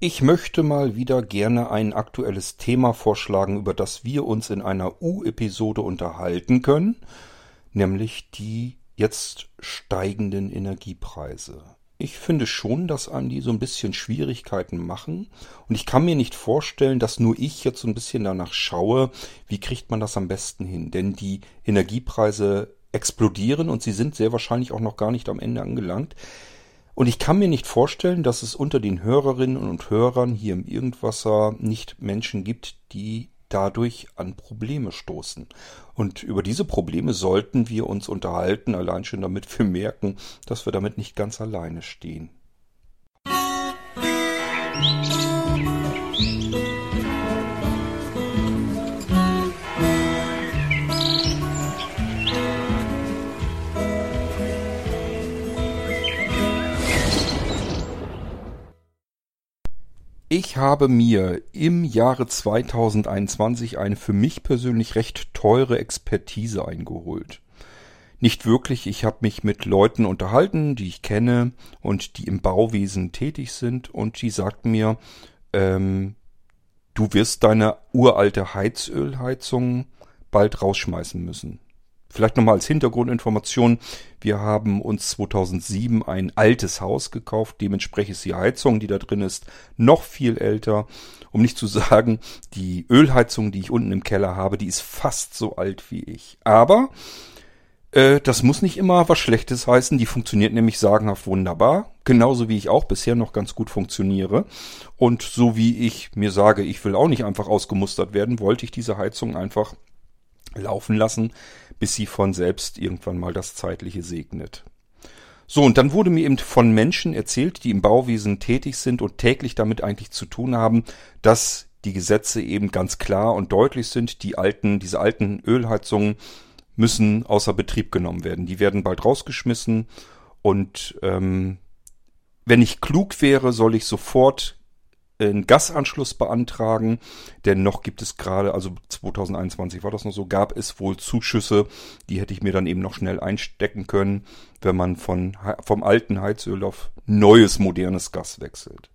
Ich möchte mal wieder gerne ein aktuelles Thema vorschlagen, über das wir uns in einer U-Episode unterhalten können, nämlich die jetzt steigenden Energiepreise. Ich finde schon, dass einem die so ein bisschen Schwierigkeiten machen. Und ich kann mir nicht vorstellen, dass nur ich jetzt so ein bisschen danach schaue, wie kriegt man das am besten hin. Denn die Energiepreise explodieren und sie sind sehr wahrscheinlich auch noch gar nicht am Ende angelangt. Und ich kann mir nicht vorstellen, dass es unter den Hörerinnen und Hörern hier im Irgendwasser nicht Menschen gibt, die dadurch an Probleme stoßen. Und über diese Probleme sollten wir uns unterhalten, allein schon damit wir merken, dass wir damit nicht ganz alleine stehen. Musik Ich habe mir im Jahre 2021 eine für mich persönlich recht teure Expertise eingeholt. Nicht wirklich, ich habe mich mit Leuten unterhalten, die ich kenne und die im Bauwesen tätig sind und die sagten mir, ähm, du wirst deine uralte Heizölheizung bald rausschmeißen müssen. Vielleicht nochmal als Hintergrundinformation. Wir haben uns 2007 ein altes Haus gekauft. Dementsprechend ist die Heizung, die da drin ist, noch viel älter. Um nicht zu sagen, die Ölheizung, die ich unten im Keller habe, die ist fast so alt wie ich. Aber äh, das muss nicht immer was Schlechtes heißen. Die funktioniert nämlich sagenhaft wunderbar. Genauso wie ich auch bisher noch ganz gut funktioniere. Und so wie ich mir sage, ich will auch nicht einfach ausgemustert werden, wollte ich diese Heizung einfach laufen lassen, bis sie von selbst irgendwann mal das Zeitliche segnet. So, und dann wurde mir eben von Menschen erzählt, die im Bauwesen tätig sind und täglich damit eigentlich zu tun haben, dass die Gesetze eben ganz klar und deutlich sind. Die alten, diese alten Ölheizungen müssen außer Betrieb genommen werden. Die werden bald rausgeschmissen und ähm, wenn ich klug wäre, soll ich sofort einen Gasanschluss beantragen, denn noch gibt es gerade, also 2021 war das noch so, gab es wohl Zuschüsse, die hätte ich mir dann eben noch schnell einstecken können, wenn man von, vom alten Heizöl auf neues, modernes Gas wechselt.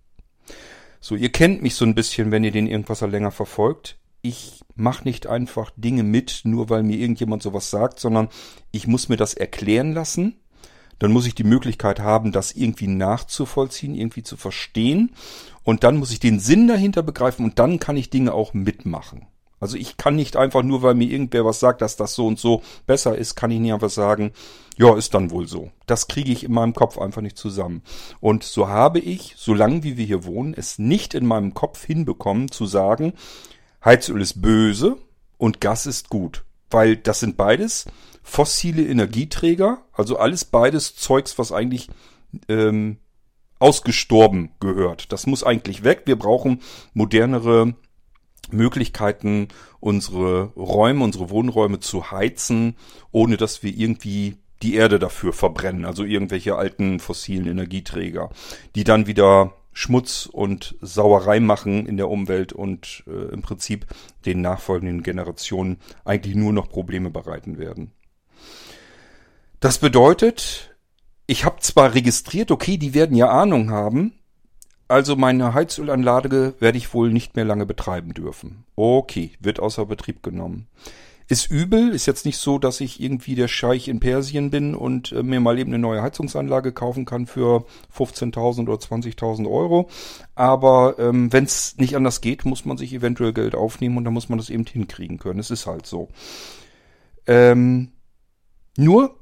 So, ihr kennt mich so ein bisschen, wenn ihr den Irgendwasser länger verfolgt. Ich mache nicht einfach Dinge mit, nur weil mir irgendjemand sowas sagt, sondern ich muss mir das erklären lassen dann muss ich die Möglichkeit haben, das irgendwie nachzuvollziehen, irgendwie zu verstehen. Und dann muss ich den Sinn dahinter begreifen und dann kann ich Dinge auch mitmachen. Also ich kann nicht einfach nur, weil mir irgendwer was sagt, dass das so und so besser ist, kann ich nicht einfach sagen, ja, ist dann wohl so. Das kriege ich in meinem Kopf einfach nicht zusammen. Und so habe ich, solange wie wir hier wohnen, es nicht in meinem Kopf hinbekommen zu sagen, Heizöl ist böse und Gas ist gut. Weil das sind beides fossile Energieträger, also alles beides Zeugs, was eigentlich ähm, ausgestorben gehört. Das muss eigentlich weg. Wir brauchen modernere Möglichkeiten, unsere Räume, unsere Wohnräume zu heizen, ohne dass wir irgendwie die Erde dafür verbrennen, also irgendwelche alten fossilen Energieträger, die dann wieder Schmutz und Sauerei machen in der Umwelt und äh, im Prinzip den nachfolgenden Generationen eigentlich nur noch Probleme bereiten werden. Das bedeutet, ich habe zwar registriert, okay, die werden ja Ahnung haben, also meine Heizölanlage werde ich wohl nicht mehr lange betreiben dürfen. Okay, wird außer Betrieb genommen. Ist übel, ist jetzt nicht so, dass ich irgendwie der Scheich in Persien bin und äh, mir mal eben eine neue Heizungsanlage kaufen kann für 15.000 oder 20.000 Euro. Aber ähm, wenn es nicht anders geht, muss man sich eventuell Geld aufnehmen und dann muss man das eben hinkriegen können. Es ist halt so. Ähm, nur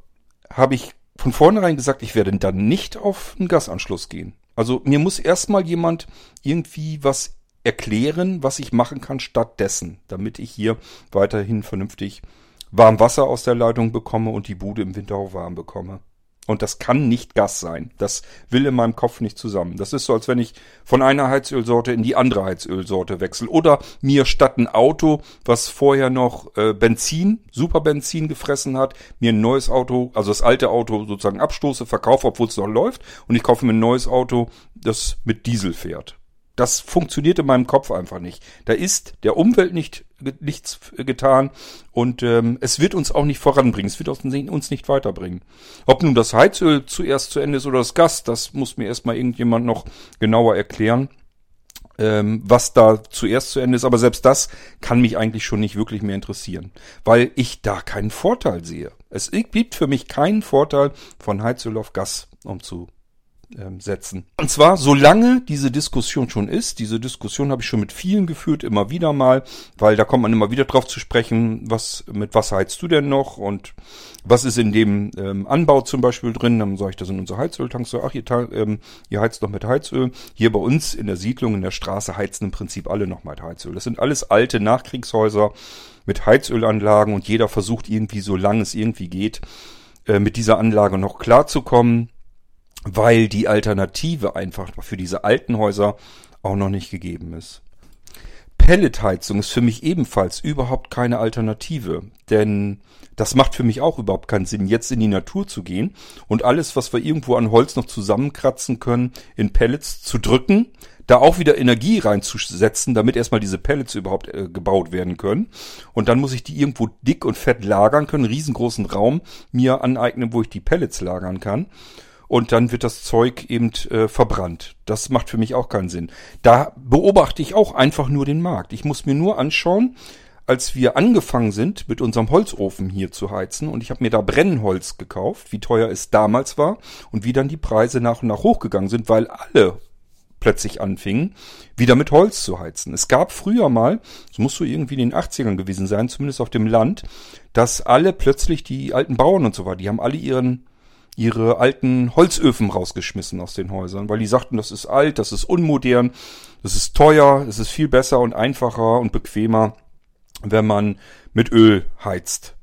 habe ich von vornherein gesagt, ich werde dann nicht auf einen Gasanschluss gehen. Also mir muss erstmal jemand irgendwie was erklären, was ich machen kann stattdessen, damit ich hier weiterhin vernünftig warm Wasser aus der Leitung bekomme und die Bude im Winter auch warm bekomme. Und das kann nicht Gas sein. Das will in meinem Kopf nicht zusammen. Das ist so, als wenn ich von einer Heizölsorte in die andere Heizölsorte wechsle. Oder mir statt ein Auto, was vorher noch äh, Benzin, Superbenzin gefressen hat, mir ein neues Auto, also das alte Auto sozusagen abstoße, verkaufe, obwohl es noch läuft. Und ich kaufe mir ein neues Auto, das mit Diesel fährt. Das funktioniert in meinem Kopf einfach nicht. Da ist der Umwelt nicht nichts getan und ähm, es wird uns auch nicht voranbringen. Es wird uns nicht weiterbringen. Ob nun das Heizöl zuerst zu Ende ist oder das Gas, das muss mir erstmal irgendjemand noch genauer erklären. ähm, was da zuerst zu Ende ist. Aber selbst das kann mich eigentlich schon nicht wirklich mehr interessieren, weil ich da keinen Vorteil sehe. Es gibt für mich keinen Vorteil von Heizöl auf Gas umzu ähm, setzen. Und zwar, solange diese Diskussion schon ist, diese Diskussion habe ich schon mit vielen geführt, immer wieder mal, weil da kommt man immer wieder drauf zu sprechen, was, mit was heizt du denn noch und was ist in dem ähm, Anbau zum Beispiel drin, dann sage ich, das sind unsere Heizöltanks, so, ach, ihr, ähm, ihr heizt noch mit Heizöl. Hier bei uns in der Siedlung, in der Straße heizen im Prinzip alle noch mit Heizöl. Das sind alles alte Nachkriegshäuser mit Heizölanlagen und jeder versucht irgendwie, solange es irgendwie geht, äh, mit dieser Anlage noch klarzukommen weil die Alternative einfach für diese alten Häuser auch noch nicht gegeben ist. Pelletheizung ist für mich ebenfalls überhaupt keine Alternative, denn das macht für mich auch überhaupt keinen Sinn, jetzt in die Natur zu gehen und alles, was wir irgendwo an Holz noch zusammenkratzen können, in Pellets zu drücken, da auch wieder Energie reinzusetzen, damit erstmal diese Pellets überhaupt äh, gebaut werden können. Und dann muss ich die irgendwo dick und fett lagern können, riesengroßen Raum mir aneignen, wo ich die Pellets lagern kann und dann wird das Zeug eben äh, verbrannt. Das macht für mich auch keinen Sinn. Da beobachte ich auch einfach nur den Markt. Ich muss mir nur anschauen, als wir angefangen sind, mit unserem Holzofen hier zu heizen und ich habe mir da Brennholz gekauft, wie teuer es damals war und wie dann die Preise nach und nach hochgegangen sind, weil alle plötzlich anfingen, wieder mit Holz zu heizen. Es gab früher mal, es muss so irgendwie in den 80ern gewesen sein, zumindest auf dem Land, dass alle plötzlich die alten Bauern und so weiter, die haben alle ihren ihre alten Holzöfen rausgeschmissen aus den Häusern, weil die sagten, das ist alt, das ist unmodern, das ist teuer, es ist viel besser und einfacher und bequemer, wenn man mit Öl heizt.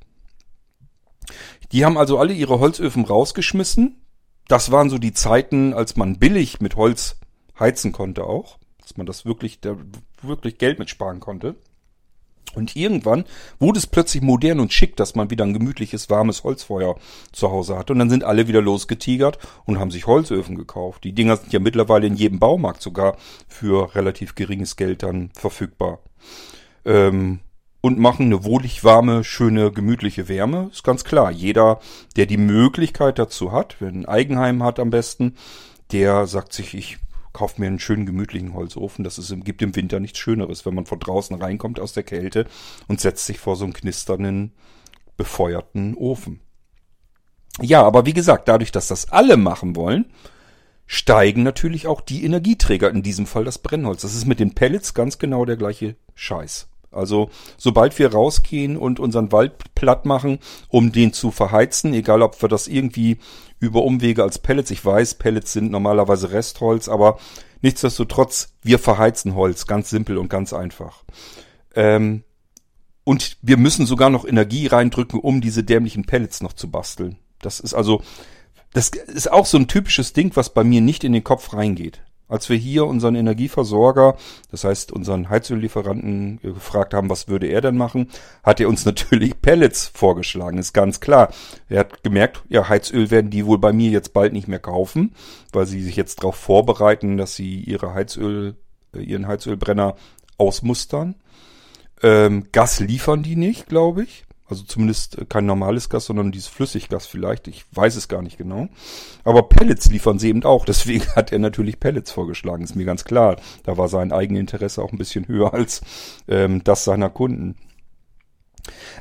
Die haben also alle ihre Holzöfen rausgeschmissen. Das waren so die Zeiten, als man billig mit Holz heizen konnte auch, dass man das wirklich, da wirklich Geld mitsparen konnte. Und irgendwann wurde es plötzlich modern und schick, dass man wieder ein gemütliches, warmes Holzfeuer zu Hause hatte. Und dann sind alle wieder losgetigert und haben sich Holzöfen gekauft. Die Dinger sind ja mittlerweile in jedem Baumarkt sogar für relativ geringes Geld dann verfügbar. Ähm, und machen eine wohlig warme, schöne, gemütliche Wärme. Ist ganz klar. Jeder, der die Möglichkeit dazu hat, wer ein Eigenheim hat am besten, der sagt sich, ich kauft mir einen schönen gemütlichen Holzofen. Das ist, gibt im Winter nichts Schöneres, wenn man von draußen reinkommt aus der Kälte und setzt sich vor so einen knisternden, befeuerten Ofen. Ja, aber wie gesagt, dadurch, dass das alle machen wollen, steigen natürlich auch die Energieträger, in diesem Fall das Brennholz. Das ist mit den Pellets ganz genau der gleiche Scheiß. Also sobald wir rausgehen und unseren Wald platt machen, um den zu verheizen, egal ob wir das irgendwie über Umwege als Pellets, ich weiß, Pellets sind normalerweise Restholz, aber nichtsdestotrotz, wir verheizen Holz, ganz simpel und ganz einfach. Ähm, und wir müssen sogar noch Energie reindrücken, um diese dämlichen Pellets noch zu basteln. Das ist also, das ist auch so ein typisches Ding, was bei mir nicht in den Kopf reingeht. Als wir hier unseren Energieversorger, das heißt unseren Heizöllieferanten äh, gefragt haben, was würde er denn machen, hat er uns natürlich Pellets vorgeschlagen, ist ganz klar. Er hat gemerkt, ja, Heizöl werden die wohl bei mir jetzt bald nicht mehr kaufen, weil sie sich jetzt darauf vorbereiten, dass sie ihre Heizöl, äh, ihren Heizölbrenner ausmustern. Ähm, Gas liefern die nicht, glaube ich. Also zumindest kein normales Gas, sondern dieses Flüssiggas vielleicht. Ich weiß es gar nicht genau. Aber Pellets liefern sie eben auch. Deswegen hat er natürlich Pellets vorgeschlagen. Ist mir ganz klar. Da war sein Eigeninteresse auch ein bisschen höher als ähm, das seiner Kunden.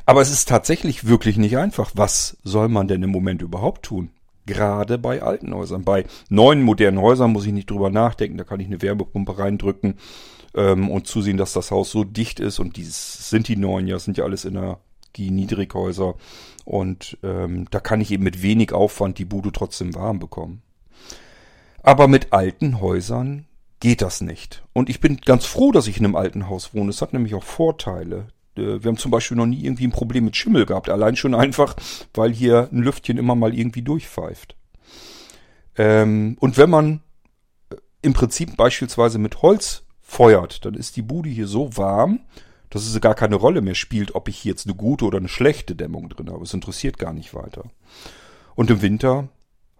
Aber es ist tatsächlich wirklich nicht einfach. Was soll man denn im Moment überhaupt tun? Gerade bei alten Häusern. Bei neuen, modernen Häusern muss ich nicht drüber nachdenken. Da kann ich eine Wärmepumpe reindrücken ähm, und zusehen, dass das Haus so dicht ist. Und die sind die neuen ja, sind ja alles in der die Niedrighäuser. Und ähm, da kann ich eben mit wenig Aufwand die Bude trotzdem warm bekommen. Aber mit alten Häusern geht das nicht. Und ich bin ganz froh, dass ich in einem alten Haus wohne. Es hat nämlich auch Vorteile. Äh, wir haben zum Beispiel noch nie irgendwie ein Problem mit Schimmel gehabt. Allein schon einfach, weil hier ein Lüftchen immer mal irgendwie durchpfeift. Ähm, und wenn man äh, im Prinzip beispielsweise mit Holz feuert, dann ist die Bude hier so warm, dass es gar keine Rolle mehr spielt, ob ich jetzt eine gute oder eine schlechte Dämmung drin habe. Es interessiert gar nicht weiter. Und im Winter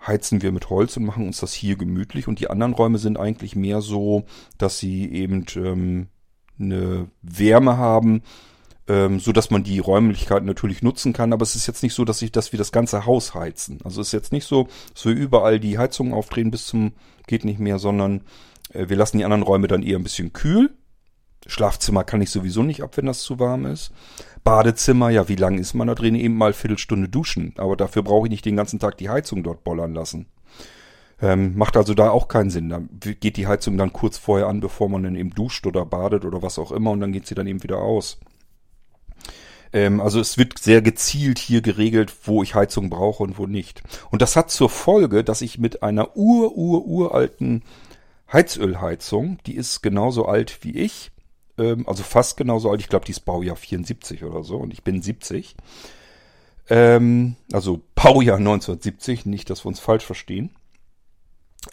heizen wir mit Holz und machen uns das hier gemütlich. Und die anderen Räume sind eigentlich mehr so, dass sie eben ähm, eine Wärme haben, ähm, so dass man die Räumlichkeiten natürlich nutzen kann. Aber es ist jetzt nicht so, dass ich, dass wir das ganze Haus heizen. Also es ist jetzt nicht so, dass wir überall die Heizungen aufdrehen bis zum geht nicht mehr, sondern Äh, wir lassen die anderen Räume dann eher ein bisschen kühl. Schlafzimmer kann ich sowieso nicht ab, wenn das zu warm ist. Badezimmer, ja, wie lange ist man da drin? Eben mal Viertelstunde duschen. Aber dafür brauche ich nicht den ganzen Tag die Heizung dort bollern lassen. Ähm, macht also da auch keinen Sinn. Da geht die Heizung dann kurz vorher an, bevor man dann eben duscht oder badet oder was auch immer und dann geht sie dann eben wieder aus. Ähm, also es wird sehr gezielt hier geregelt, wo ich Heizung brauche und wo nicht. Und das hat zur Folge, dass ich mit einer ur, ur, uralten Heizölheizung, die ist genauso alt wie ich, ähm, also fast genauso alt, ich glaube, die ist Baujahr 74 oder so und ich bin 70. Ähm, also Baujahr 1970, nicht, dass wir uns falsch verstehen.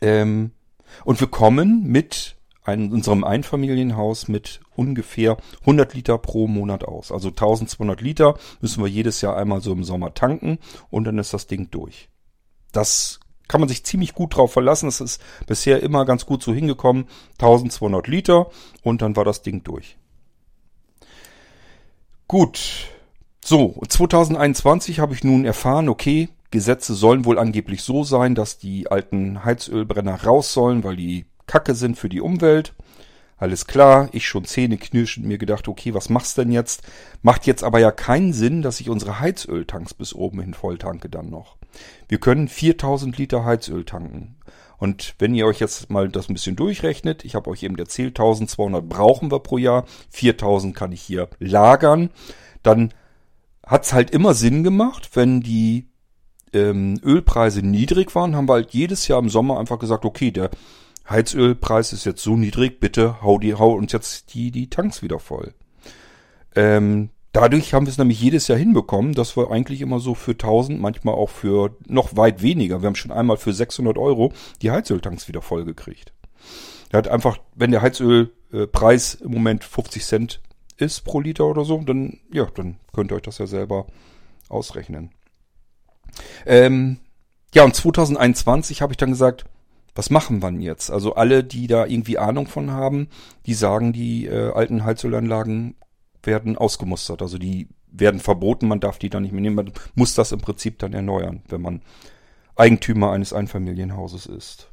Ähm, und wir kommen mit einem, unserem Einfamilienhaus mit ungefähr 100 Liter pro Monat aus. Also 1200 Liter müssen wir jedes Jahr einmal so im Sommer tanken und dann ist das Ding durch. Das kann man sich ziemlich gut drauf verlassen. Es ist bisher immer ganz gut so hingekommen. 1200 Liter und dann war das Ding durch. Gut. So, 2021 habe ich nun erfahren, okay, Gesetze sollen wohl angeblich so sein, dass die alten Heizölbrenner raus sollen, weil die Kacke sind für die Umwelt. Alles klar, ich schon Zähne knirschend mir gedacht, okay, was machst denn jetzt? Macht jetzt aber ja keinen Sinn, dass ich unsere Heizöltanks bis oben hin voll tanke dann noch. Wir können 4000 Liter Heizöl tanken. Und wenn ihr euch jetzt mal das ein bisschen durchrechnet, ich habe euch eben erzählt, 1200 brauchen wir pro Jahr, 4000 kann ich hier lagern, dann hat's halt immer Sinn gemacht, wenn die ähm, Ölpreise niedrig waren, haben wir halt jedes Jahr im Sommer einfach gesagt, okay, der Heizölpreis ist jetzt so niedrig, bitte hau, die, hau uns jetzt die, die Tanks wieder voll. Ähm, dadurch haben wir es nämlich jedes Jahr hinbekommen, dass wir eigentlich immer so für 1000, manchmal auch für noch weit weniger, wir haben schon einmal für 600 Euro die Heizöltanks wieder voll gekriegt. Er hat einfach, wenn der Heizölpreis im Moment 50 Cent ist pro Liter oder so, dann, ja, dann könnt ihr euch das ja selber ausrechnen. Ähm, ja, und 2021 habe ich dann gesagt, was machen wir jetzt? Also alle, die da irgendwie Ahnung von haben, die sagen, die äh, alten Heizölanlagen werden ausgemustert. Also die werden verboten, man darf die dann nicht mehr nehmen. Man muss das im Prinzip dann erneuern, wenn man Eigentümer eines Einfamilienhauses ist.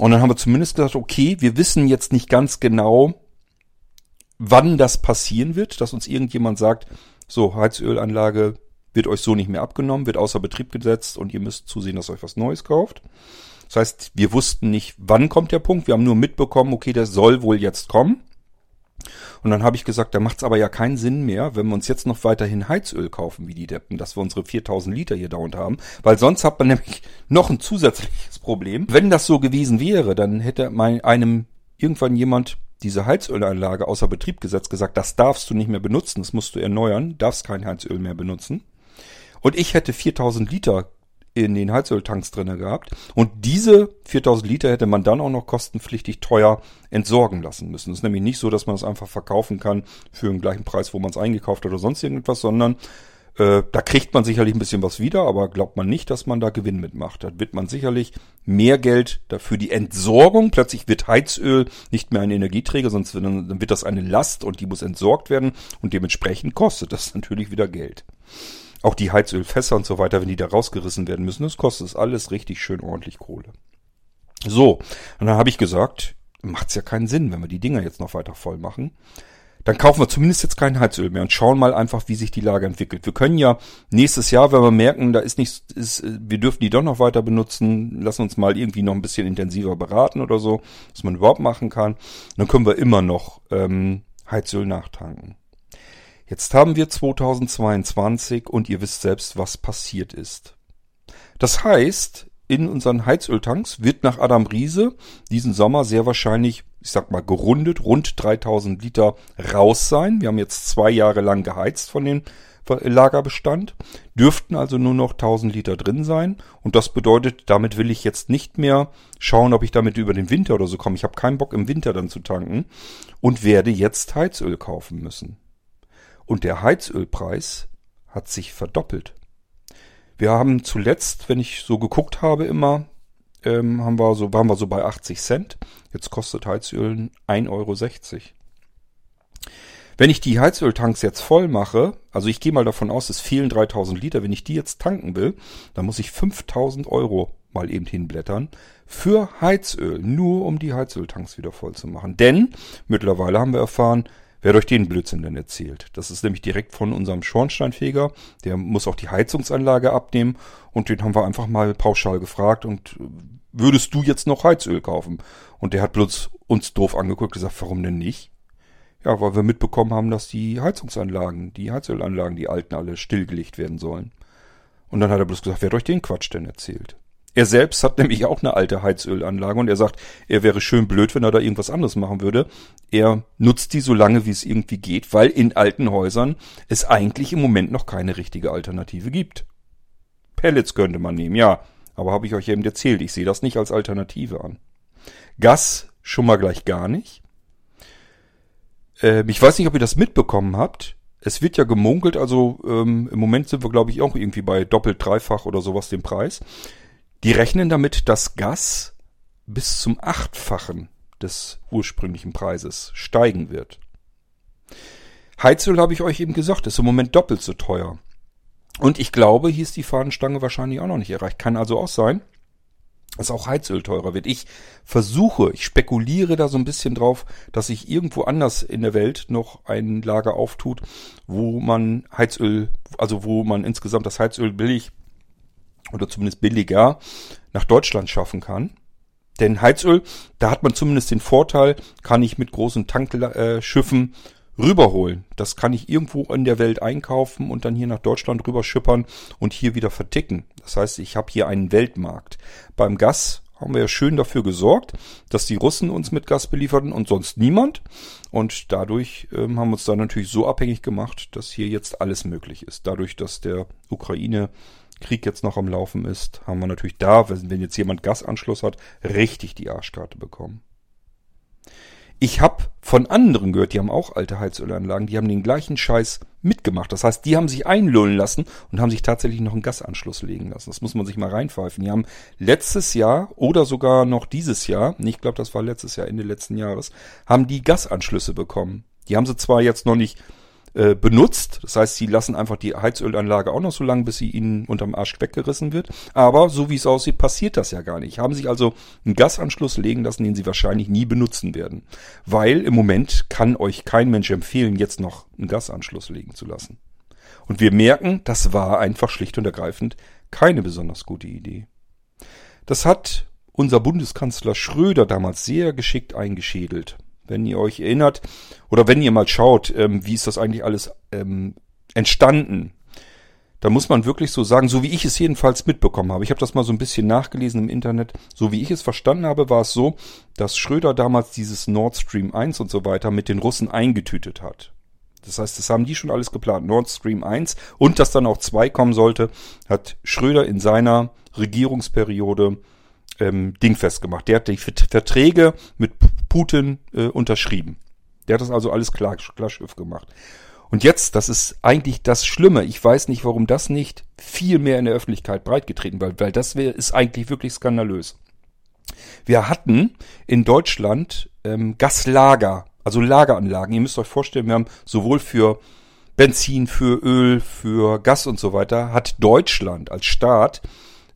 Und dann haben wir zumindest gesagt, okay, wir wissen jetzt nicht ganz genau, wann das passieren wird, dass uns irgendjemand sagt, so, Heizölanlage wird euch so nicht mehr abgenommen, wird außer Betrieb gesetzt und ihr müsst zusehen, dass euch was Neues kauft. Das heißt, wir wussten nicht, wann kommt der Punkt. Wir haben nur mitbekommen, okay, der soll wohl jetzt kommen. Und dann habe ich gesagt, da macht es aber ja keinen Sinn mehr, wenn wir uns jetzt noch weiterhin Heizöl kaufen, wie die Deppen, dass wir unsere 4000 Liter hier dauernd haben. Weil sonst hat man nämlich noch ein zusätzliches Problem. Wenn das so gewesen wäre, dann hätte mein, einem irgendwann jemand diese Heizölanlage außer Betrieb gesetzt, gesagt, das darfst du nicht mehr benutzen, das musst du erneuern, darfst kein Heizöl mehr benutzen. Und ich hätte 4000 Liter in den Heizöltanks drinne gehabt. Und diese 4000 Liter hätte man dann auch noch kostenpflichtig teuer entsorgen lassen müssen. Es ist nämlich nicht so, dass man es einfach verkaufen kann für den gleichen Preis, wo man es eingekauft hat oder sonst irgendwas, sondern äh, da kriegt man sicherlich ein bisschen was wieder, aber glaubt man nicht, dass man da Gewinn mitmacht. Da wird man sicherlich mehr Geld dafür die Entsorgung. Plötzlich wird Heizöl nicht mehr ein Energieträger, sonst wird, dann wird das eine Last und die muss entsorgt werden und dementsprechend kostet das natürlich wieder Geld. Auch die Heizölfässer und so weiter, wenn die da rausgerissen werden müssen, das kostet es alles richtig schön ordentlich Kohle. So, und dann habe ich gesagt, macht's ja keinen Sinn, wenn wir die Dinger jetzt noch weiter voll machen. Dann kaufen wir zumindest jetzt kein Heizöl mehr und schauen mal einfach, wie sich die Lage entwickelt. Wir können ja nächstes Jahr, wenn wir merken, da ist nichts, ist, wir dürfen die doch noch weiter benutzen, lassen uns mal irgendwie noch ein bisschen intensiver beraten oder so, was man überhaupt machen kann. Dann können wir immer noch ähm, Heizöl nachtanken. Jetzt haben wir 2022 und ihr wisst selbst, was passiert ist. Das heißt, in unseren Heizöltanks wird nach Adam Riese diesen Sommer sehr wahrscheinlich, ich sag mal gerundet, rund 3000 Liter raus sein. Wir haben jetzt zwei Jahre lang geheizt von dem Lagerbestand, dürften also nur noch 1000 Liter drin sein. Und das bedeutet, damit will ich jetzt nicht mehr schauen, ob ich damit über den Winter oder so komme. Ich habe keinen Bock im Winter dann zu tanken und werde jetzt Heizöl kaufen müssen. Und der Heizölpreis hat sich verdoppelt. Wir haben zuletzt, wenn ich so geguckt habe immer, ähm, haben wir so, waren wir so bei 80 Cent. Jetzt kostet Heizöl 1,60 Euro. Wenn ich die Heizöltanks jetzt voll mache, also ich gehe mal davon aus, es fehlen 3000 Liter, wenn ich die jetzt tanken will, dann muss ich 5000 Euro mal eben hinblättern, für Heizöl, nur um die Heizöltanks wieder voll zu machen. Denn mittlerweile haben wir erfahren, wer euch den Blödsinn denn erzählt? Das ist nämlich direkt von unserem Schornsteinfeger, der muss auch die Heizungsanlage abnehmen und den haben wir einfach mal pauschal gefragt und äh, würdest du jetzt noch Heizöl kaufen? Und der hat bloß uns doof angeguckt und gesagt, warum denn nicht? Ja, weil wir mitbekommen haben, dass die Heizungsanlagen, die Heizölanlagen, die alten alle stillgelegt werden sollen. Und dann hat er bloß gesagt, wer hat euch den Quatsch denn erzählt? Er selbst hat nämlich auch eine alte Heizölanlage und er sagt, er wäre schön blöd, wenn er da irgendwas anderes machen würde. Er nutzt die so lange, wie es irgendwie geht, weil in alten Häusern es eigentlich im Moment noch keine richtige Alternative gibt. Pellets könnte man nehmen, ja, aber habe ich euch eben erzählt, ich sehe das nicht als Alternative an. Gas schon mal gleich gar nicht. Ähm, ich weiß nicht, ob ihr das mitbekommen habt. Es wird ja gemunkelt, also ähm, im Moment sind wir, glaube ich, auch irgendwie bei doppelt, dreifach oder sowas dem Preis. Die rechnen damit, dass Gas bis zum Achtfachen des ursprünglichen Preises steigen wird. Heizöl habe ich euch eben gesagt, ist im Moment doppelt so teuer. Und ich glaube, hier ist die Fahnenstange wahrscheinlich auch noch nicht erreicht. Kann also auch sein, dass auch Heizöl teurer wird. Ich versuche, ich spekuliere da so ein bisschen drauf, dass sich irgendwo anders in der Welt noch ein Lager auftut, wo man Heizöl, also wo man insgesamt das Heizöl billig oder zumindest billiger nach Deutschland schaffen kann. Denn Heizöl, da hat man zumindest den Vorteil, kann ich mit großen Tankschiffen rüberholen. Das kann ich irgendwo in der Welt einkaufen und dann hier nach Deutschland rüberschippern und hier wieder verticken. Das heißt, ich habe hier einen Weltmarkt. Beim Gas haben wir ja schön dafür gesorgt, dass die Russen uns mit Gas belieferten und sonst niemand. Und dadurch ähm, haben wir uns dann natürlich so abhängig gemacht, dass hier jetzt alles möglich ist. Dadurch, dass der Ukraine Krieg jetzt noch am Laufen ist, haben wir natürlich da, wenn jetzt jemand Gasanschluss hat, richtig die Arschkarte bekommen. Ich habe von anderen gehört, die haben auch alte Heizölanlagen, die haben den gleichen Scheiß mitgemacht. Das heißt, die haben sich einlullen lassen und haben sich tatsächlich noch einen Gasanschluss legen lassen. Das muss man sich mal reinpfeifen. Die haben letztes Jahr oder sogar noch dieses Jahr, ich glaube, das war letztes Jahr, Ende letzten Jahres, haben die Gasanschlüsse bekommen. Die haben sie zwar jetzt noch nicht äh, benutzt. Das heißt, sie lassen einfach die Heizölanlage auch noch so lange, bis sie ihnen unterm Arsch weggerissen wird. Aber so wie es aussieht, passiert das ja gar nicht. Haben sich also einen Gasanschluss legen lassen, den sie wahrscheinlich nie benutzen werden. Weil im Moment kann euch kein Mensch empfehlen, jetzt noch einen Gasanschluss legen zu lassen. Und wir merken, das war einfach schlicht und ergreifend keine besonders gute Idee. Das hat unser Bundeskanzler Schröder damals sehr geschickt eingeschädelt wenn ihr euch erinnert oder wenn ihr mal schaut, ähm, wie ist das eigentlich alles ähm, entstanden, da muss man wirklich so sagen, so wie ich es jedenfalls mitbekommen habe. Ich habe das mal so ein bisschen nachgelesen im Internet. So wie ich es verstanden habe, war es so, dass Schröder damals dieses Nord Stream 1 und so weiter mit den Russen eingetütet hat. Das heißt, das haben die schon alles geplant. Nord Stream 1 und dass dann auch 2 kommen sollte, hat Schröder in seiner Regierungsperiode ähm, dingfest gemacht. Der hat die Verträge mit Putin äh, unterschrieben. Der hat das also alles klar, klar Schiff gemacht. Und jetzt, das ist eigentlich das Schlimme. Ich weiß nicht, warum das nicht viel mehr in der Öffentlichkeit breitgetreten wird, weil das wär, ist eigentlich wirklich skandalös. Wir hatten in Deutschland ähm, Gaslager, also Lageranlagen. Ihr müsst euch vorstellen, wir haben sowohl für Benzin, für Öl, für Gas und so weiter, hat Deutschland als Staat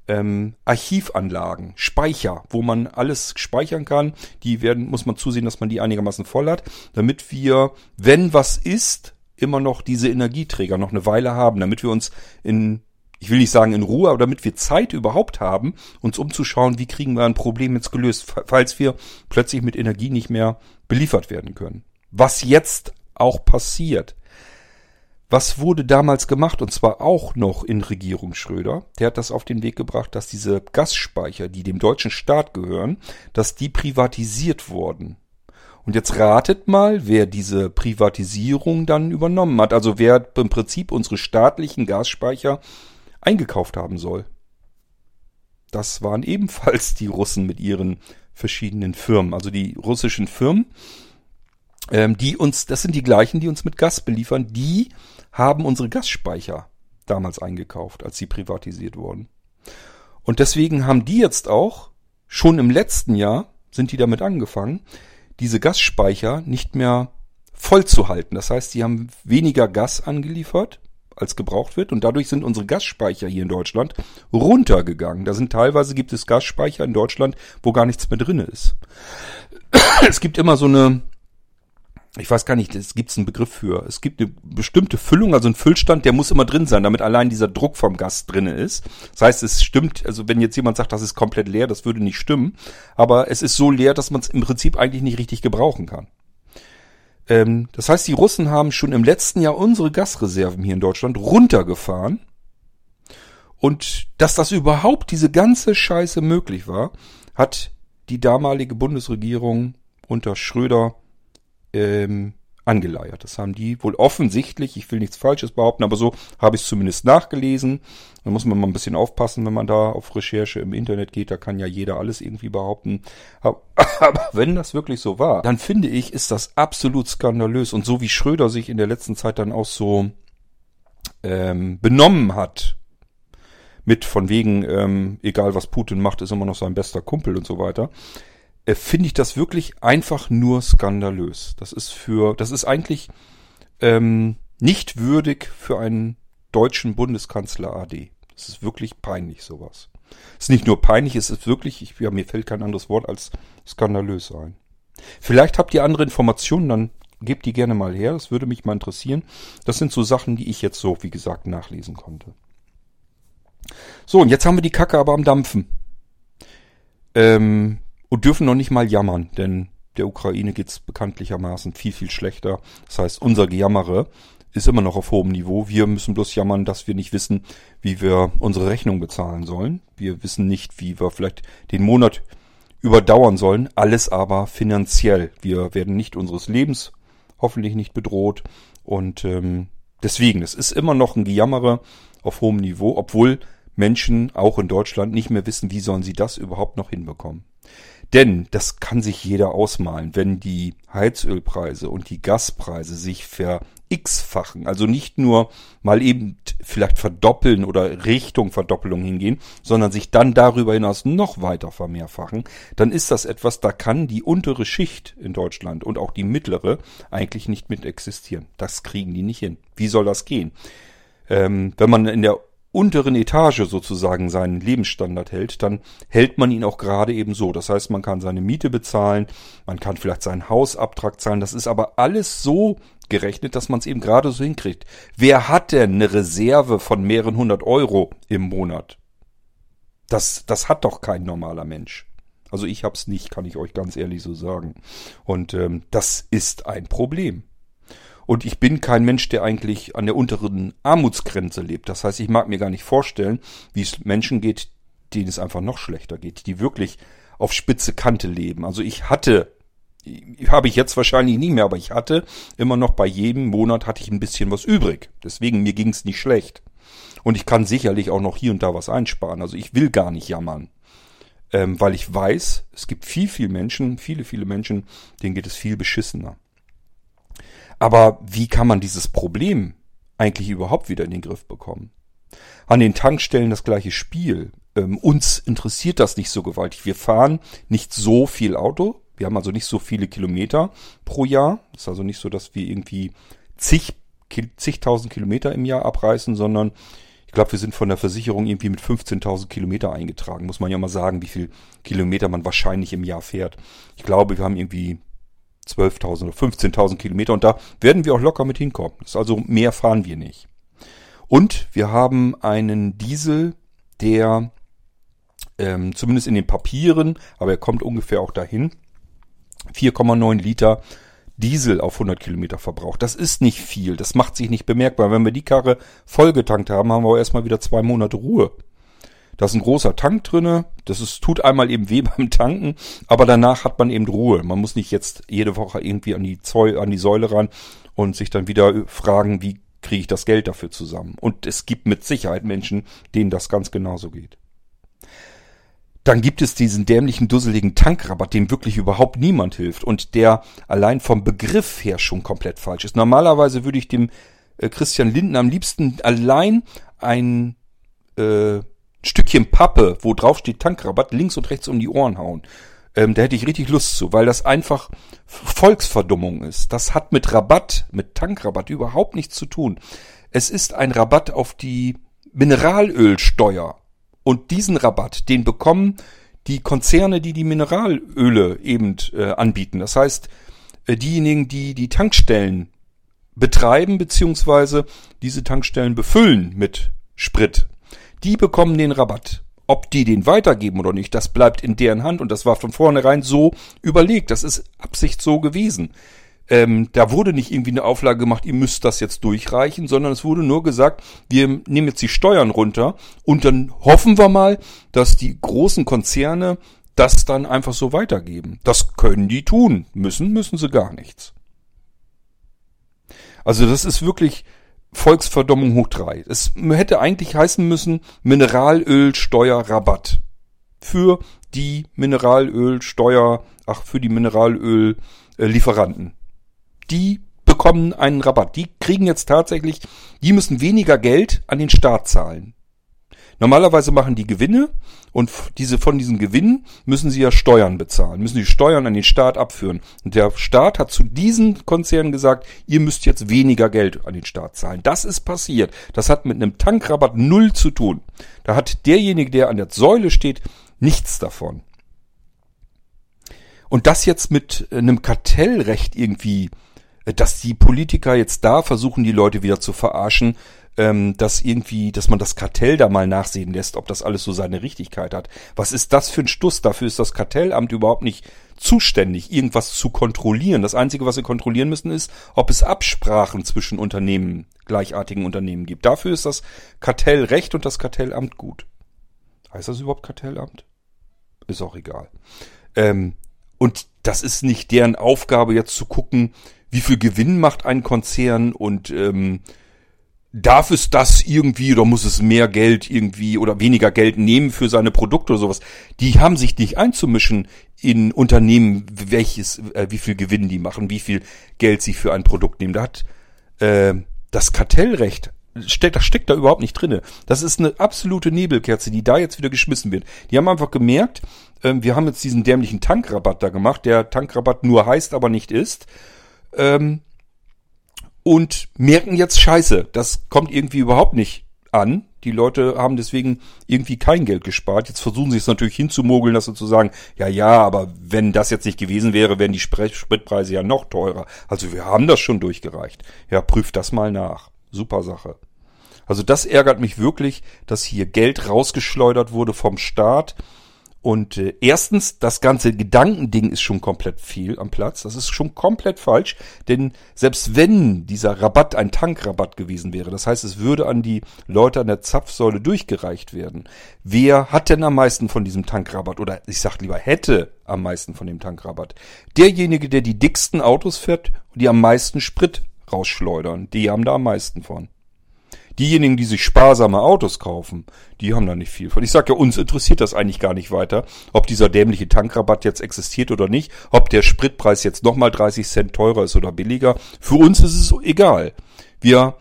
ähm, Archivanlagen, Speicher, wo man alles speichern kann. Die werden, muss man zusehen, dass man die einigermaßen voll hat, damit wir, wenn was ist, immer noch diese Energieträger noch eine Weile haben, damit wir uns in, ich will nicht sagen in Ruhe, aber damit wir Zeit überhaupt haben, uns umzuschauen, wie kriegen wir ein Problem jetzt gelöst, falls wir plötzlich mit Energie nicht mehr beliefert werden können. Was jetzt auch passiert. Was wurde damals gemacht? Und zwar auch noch in Regierung Schröder. Der hat das auf den Weg gebracht, dass diese Gasspeicher, die dem deutschen Staat gehören, dass die privatisiert wurden. Und jetzt ratet mal, wer diese Privatisierung dann übernommen hat. Also wer im Prinzip unsere staatlichen Gasspeicher eingekauft haben soll. Das waren ebenfalls die Russen mit ihren verschiedenen Firmen. Also die russischen Firmen, ähm, die uns, das sind die gleichen, die uns mit Gas beliefern, die haben unsere Gasspeicher damals eingekauft, als sie privatisiert wurden. Und deswegen haben die jetzt auch, schon im letzten Jahr sind die damit angefangen, diese Gasspeicher nicht mehr voll zu halten. Das heißt, sie haben weniger Gas angeliefert, als gebraucht wird. Und dadurch sind unsere Gasspeicher hier in Deutschland runtergegangen. Da sind teilweise gibt es Gasspeicher in Deutschland, wo gar nichts mehr drin ist. Es gibt immer so eine, ich weiß gar nicht, es gibt einen Begriff für. Es gibt eine bestimmte Füllung, also ein Füllstand, der muss immer drin sein, damit allein dieser Druck vom Gas drinne ist. Das heißt, es stimmt, also wenn jetzt jemand sagt, das ist komplett leer, das würde nicht stimmen. Aber es ist so leer, dass man es im Prinzip eigentlich nicht richtig gebrauchen kann. Ähm, das heißt, die Russen haben schon im letzten Jahr unsere Gasreserven hier in Deutschland runtergefahren. Und dass das überhaupt diese ganze Scheiße möglich war, hat die damalige Bundesregierung unter Schröder ähm, angeleiert. Das haben die wohl offensichtlich, ich will nichts Falsches behaupten, aber so habe ich es zumindest nachgelesen. Da muss man mal ein bisschen aufpassen, wenn man da auf Recherche im Internet geht, da kann ja jeder alles irgendwie behaupten. Aber, aber wenn das wirklich so war, dann finde ich, ist das absolut skandalös. Und so wie Schröder sich in der letzten Zeit dann auch so ähm, benommen hat, mit von wegen, ähm, egal was Putin macht, ist immer noch sein bester Kumpel und so weiter äh, finde ich das wirklich einfach nur skandalös. Das ist für, das ist eigentlich ähm, nicht würdig für einen deutschen Bundeskanzler AD. Das ist wirklich peinlich, sowas. Es ist nicht nur peinlich, es ist wirklich, ich, ja, mir fällt kein anderes Wort als skandalös ein. Vielleicht habt ihr andere Informationen, dann gebt die gerne mal her, das würde mich mal interessieren. Das sind so Sachen, die ich jetzt so, wie gesagt, nachlesen konnte. So, und jetzt haben wir die Kacke aber am Dampfen. Ähm, und dürfen noch nicht mal jammern, denn der Ukraine geht's bekanntlichermaßen viel, viel schlechter. Das heißt, unser Gejammere ist immer noch auf hohem Niveau. Wir müssen bloß jammern, dass wir nicht wissen, wie wir unsere Rechnung bezahlen sollen. Wir wissen nicht, wie wir vielleicht den Monat überdauern sollen. Alles aber finanziell. Wir werden nicht unseres Lebens hoffentlich nicht bedroht. Und ähm, deswegen, es ist immer noch ein Gejammere auf hohem Niveau, obwohl Menschen auch in Deutschland nicht mehr wissen, wie sollen sie das überhaupt noch hinbekommen. Denn das kann sich jeder ausmalen, wenn die Heizölpreise und die Gaspreise sich ver x-fachen, also nicht nur mal eben vielleicht verdoppeln oder Richtung Verdoppelung hingehen, sondern sich dann darüber hinaus noch weiter vermehrfachen, dann ist das etwas, da kann die untere Schicht in Deutschland und auch die mittlere eigentlich nicht mit existieren. Das kriegen die nicht hin. Wie soll das gehen? Ähm, wenn man in der unteren Etage sozusagen seinen Lebensstandard hält, dann hält man ihn auch gerade eben so. Das heißt, man kann seine Miete bezahlen, man kann vielleicht seinen Hausabtrag zahlen. Das ist aber alles so gerechnet, dass man es eben gerade so hinkriegt. Wer hat denn eine Reserve von mehreren hundert Euro im Monat? Das, das hat doch kein normaler Mensch. Also ich hab's nicht, kann ich euch ganz ehrlich so sagen. Und ähm, das ist ein Problem. Und ich bin kein Mensch, der eigentlich an der unteren Armutsgrenze lebt. Das heißt, ich mag mir gar nicht vorstellen, wie es Menschen geht, denen es einfach noch schlechter geht, die wirklich auf spitze Kante leben. Also ich hatte, habe ich jetzt wahrscheinlich nie mehr, aber ich hatte immer noch bei jedem Monat hatte ich ein bisschen was übrig. Deswegen mir ging es nicht schlecht. Und ich kann sicherlich auch noch hier und da was einsparen. Also ich will gar nicht jammern. Ähm, weil ich weiß, es gibt viel, viel Menschen, viele, viele Menschen, denen geht es viel beschissener. Aber wie kann man dieses Problem eigentlich überhaupt wieder in den Griff bekommen? An den Tankstellen das gleiche Spiel. Ähm, uns interessiert das nicht so gewaltig. Wir fahren nicht so viel Auto. Wir haben also nicht so viele Kilometer pro Jahr. Ist also nicht so, dass wir irgendwie zig, zigtausend Kilometer im Jahr abreißen, sondern ich glaube, wir sind von der Versicherung irgendwie mit 15.000 Kilometer eingetragen. Muss man ja mal sagen, wie viel Kilometer man wahrscheinlich im Jahr fährt. Ich glaube, wir haben irgendwie 12.000 oder 15.000 Kilometer und da werden wir auch locker mit hinkommen. Also mehr fahren wir nicht. Und wir haben einen Diesel, der ähm, zumindest in den Papieren, aber er kommt ungefähr auch dahin, 4,9 Liter Diesel auf 100 Kilometer verbraucht. Das ist nicht viel, das macht sich nicht bemerkbar. Wenn wir die Karre vollgetankt haben, haben wir auch erstmal wieder zwei Monate Ruhe. Da ist ein großer Tank drinne. Das ist, tut einmal eben weh beim Tanken, aber danach hat man eben Ruhe. Man muss nicht jetzt jede Woche irgendwie an die, Zeu an die Säule ran und sich dann wieder fragen, wie kriege ich das Geld dafür zusammen. Und es gibt mit Sicherheit Menschen, denen das ganz genauso geht. Dann gibt es diesen dämlichen, dusseligen Tankrabatt, dem wirklich überhaupt niemand hilft und der allein vom Begriff her schon komplett falsch ist. Normalerweise würde ich dem äh, Christian Linden am liebsten allein ein äh, Stückchen Pappe, wo drauf steht Tankrabatt, links und rechts um die Ohren hauen. Ähm, da hätte ich richtig Lust zu, weil das einfach Volksverdummung ist. Das hat mit Rabatt, mit Tankrabatt überhaupt nichts zu tun. es ist ein Rabatt auf die Mineralölsteuer. Und diesen Rabatt, den bekommen die Konzerne, die die Mineralöle eben äh, anbieten. Das heißt, äh, diejenigen, die die Tankstellen betreiben beziehungsweise diese Tankstellen befüllen mit Sprit, die bekommen den Rabatt. Ob die den weitergeben oder nicht, das bleibt in deren Hand und das war von vornherein so überlegt. Das ist Absicht so gewesen. Ähm, da wurde nicht irgendwie eine Auflage gemacht, ihr müsst das jetzt durchreichen, sondern es wurde nur gesagt, wir nehmen jetzt die Steuern runter und dann hoffen wir mal, dass die großen Konzerne das dann einfach so weitergeben. Das können die tun. Müssen, müssen sie gar nichts. Also das ist wirklich Volksverdommung hoch drei. Es hätte eigentlich heißen müssen Mineralölsteuerrabatt. Für die Mineralölsteuer, ach, für die Mineralöllieferanten die bekommen einen Rabatt. Die kriegen jetzt tatsächlich, die müssen weniger Geld an den Staat zahlen. Normalerweise machen die Gewinne und diese, von diesen Gewinnen müssen sie ja Steuern bezahlen, müssen die Steuern an den Staat abführen. Und der Staat hat zu diesen Konzernen gesagt, ihr müsst jetzt weniger Geld an den Staat zahlen. Das ist passiert. Das hat mit einem Tankrabatt null zu tun. Da hat derjenige, der an der Säule steht, nichts davon. Und das jetzt mit einem Kartellrecht irgendwie dass die Politiker jetzt da versuchen, die Leute wieder zu verarschen, ähm, dass irgendwie, dass man das Kartell da mal nachsehen lässt, ob das alles so seine Richtigkeit hat. Was ist das für ein Stuss? Dafür ist das Kartellamt überhaupt nicht zuständig, irgendwas zu kontrollieren. Das Einzige, was sie kontrollieren müssen, ist, ob es Absprachen zwischen Unternehmen, gleichartigen Unternehmen gibt. Dafür ist das Kartellrecht und das Kartellamt gut. Heißt das überhaupt Kartellamt? Ist auch egal. Ähm, und das ist nicht deren Aufgabe, jetzt zu gucken, wie viel Gewinn macht ein Konzern und ähm, darf es das irgendwie oder muss es mehr Geld irgendwie oder weniger Geld nehmen für seine Produkte oder sowas. Die haben sich nicht einzumischen in Unternehmen, welches, äh, wie viel Gewinn die machen, wie viel Geld sie für ein Produkt nehmen. Da hat äh, das Kartellrecht das steckt da überhaupt nicht drinne. Das ist eine absolute Nebelkerze, die da jetzt wieder geschmissen wird. Die haben einfach gemerkt, äh, wir haben jetzt diesen dämlichen Tankrabatt da gemacht, der Tankrabatt nur heißt, aber nicht ist ähm, und merken jetzt Scheiße, das kommt irgendwie überhaupt nicht an. Die Leute haben deswegen irgendwie kein Geld gespart. Jetzt versuchen sie es natürlich hinzumogeln, dass sie zu sagen, ja, ja, aber wenn das jetzt nicht gewesen wäre, wären die Spritpreise ja noch teurer. Also wir haben das schon durchgereicht. Ja, prüft das mal nach. Super Sache. Also das ärgert mich wirklich, dass hier Geld rausgeschleudert wurde vom Staat und äh, erstens, das ganze Gedankending ist schon komplett fehl am Platz. Das ist schon komplett falsch, denn selbst wenn dieser Rabatt ein Tankrabatt gewesen wäre, das heißt, es würde an die Leute an der Zapfsäule durchgereicht werden. Wer hat denn am meisten von diesem Tankrabatt? Oder ich sag lieber, hätte am meisten von dem Tankrabatt? Derjenige, der die dicksten Autos fährt und die am meisten Sprit rausschleudern, die haben da am meisten von. Diejenigen, die sich sparsame Autos kaufen, die haben da nicht viel von. Ich sag ja, uns interessiert das eigentlich gar nicht weiter, ob dieser dämliche Tankrabatt jetzt existiert oder nicht, ob der Spritpreis jetzt nochmal 30 Cent teurer ist oder billiger. Für uns ist es egal. Wir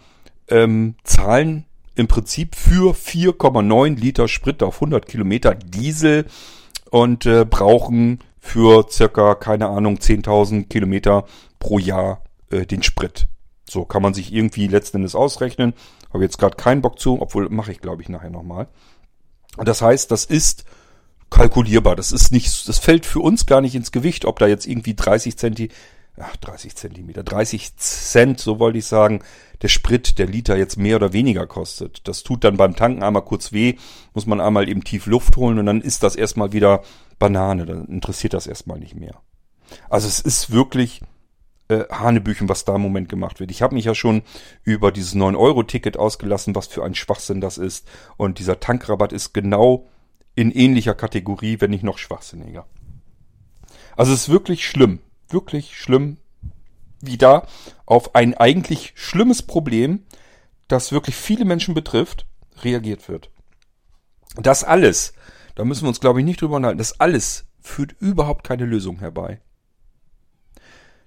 ähm, zahlen im Prinzip für 4,9 Liter Sprit auf 100 Kilometer Diesel und äh, brauchen für circa, keine Ahnung, 10.000 Kilometer pro Jahr äh, den Sprit. So kann man sich irgendwie letzten Endes ausrechnen. Habe jetzt gerade keinen Bock zu, obwohl mache ich glaube ich nachher nochmal. Das heißt, das ist kalkulierbar. Das ist nicht, das fällt für uns gar nicht ins Gewicht, ob da jetzt irgendwie 30 Zenti, ach 30 Zentimeter, 30 Cent, so wollte ich sagen, der Sprit, der Liter jetzt mehr oder weniger kostet. Das tut dann beim Tanken einmal kurz weh, muss man einmal eben tief Luft holen und dann ist das erstmal wieder Banane. Dann interessiert das erstmal nicht mehr. Also es ist wirklich äh, Hanebüchen, was da im Moment gemacht wird. Ich habe mich ja schon über dieses 9-Euro-Ticket ausgelassen, was für ein Schwachsinn das ist. Und dieser Tankrabatt ist genau in ähnlicher Kategorie, wenn nicht noch schwachsinniger. Also es ist wirklich schlimm, wirklich schlimm, wie da auf ein eigentlich schlimmes Problem, das wirklich viele Menschen betrifft, reagiert wird. Das alles, da müssen wir uns glaube ich nicht drüber unterhalten, das alles führt überhaupt keine Lösung herbei.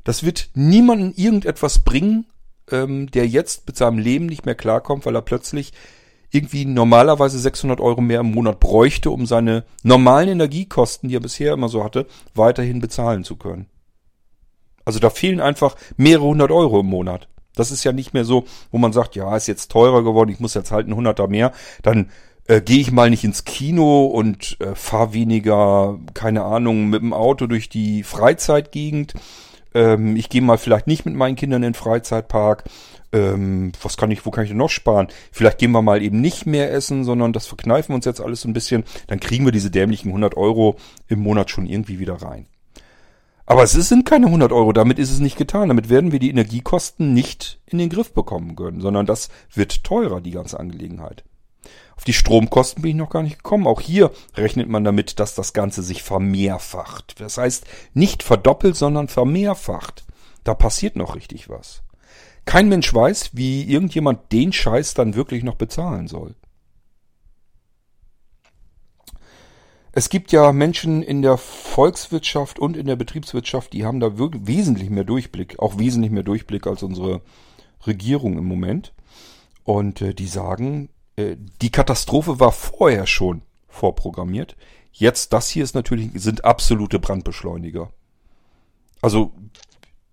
Das wird niemanden irgendetwas bringen, ähm, der jetzt mit seinem Leben nicht mehr klarkommt, weil er plötzlich irgendwie normalerweise 600 Euro mehr im Monat bräuchte, um seine normalen Energiekosten, die er bisher immer so hatte, weiterhin bezahlen zu können. Also da fehlen einfach mehrere hundert Euro im Monat. Das ist ja nicht mehr so, wo man sagt, ja, ist jetzt teurer geworden, ich muss jetzt halt ein Hunderter mehr, dann äh, gehe ich mal nicht ins Kino und äh, fahre weniger, keine Ahnung, mit dem Auto durch die Freizeitgegend. Ähm, ich gehe mal vielleicht nicht mit meinen Kindern in den Freizeitpark. Ähm, was kann ich, wo kann ich denn noch sparen? Vielleicht gehen wir mal eben nicht mehr essen, sondern das verkneifen wir uns jetzt alles so ein bisschen. Dann kriegen wir diese dämlichen 100 Euro im Monat schon irgendwie wieder rein. Aber es sind keine 100 Euro, damit ist es nicht getan. Damit werden wir die Energiekosten nicht in den Griff bekommen können, sondern das wird teurer, die ganze Angelegenheit. Auf die Stromkosten bin ich noch gar nicht gekommen. Auch hier rechnet man damit, dass das Ganze sich vermehrfacht. Das heißt, nicht verdoppelt, sondern vermehrfacht. Da passiert noch richtig was. Kein Mensch weiß, wie irgendjemand den Scheiß dann wirklich noch bezahlen soll. Es gibt ja Menschen in der Volkswirtschaft und in der Betriebswirtschaft, die haben da wirklich wesentlich mehr Durchblick, auch wesentlich mehr Durchblick als unsere Regierung im Moment. Und äh, die sagen, die Katastrophe war vorher schon vorprogrammiert. Jetzt, das hier ist natürlich, sind absolute Brandbeschleuniger. Also,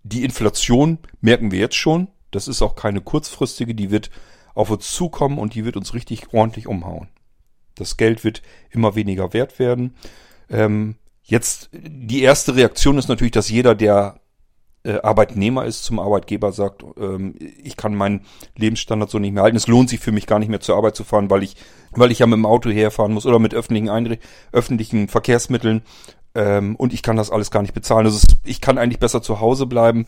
die Inflation merken wir jetzt schon. Das ist auch keine kurzfristige, die wird auf uns zukommen und die wird uns richtig ordentlich umhauen. Das Geld wird immer weniger wert werden. Ähm, jetzt, die erste Reaktion ist natürlich, dass jeder, der äh, Arbeitnehmer ist, zum Arbeitgeber sagt, ähm, ich kann meinen Lebensstandard so nicht mehr halten. Es lohnt sich für mich gar nicht mehr zur Arbeit zu fahren, weil ich, weil ich ja mit dem Auto herfahren muss oder mit öffentlichen, Einricht öffentlichen Verkehrsmitteln ähm, und ich kann das alles gar nicht bezahlen. Also ich kann eigentlich besser zu Hause bleiben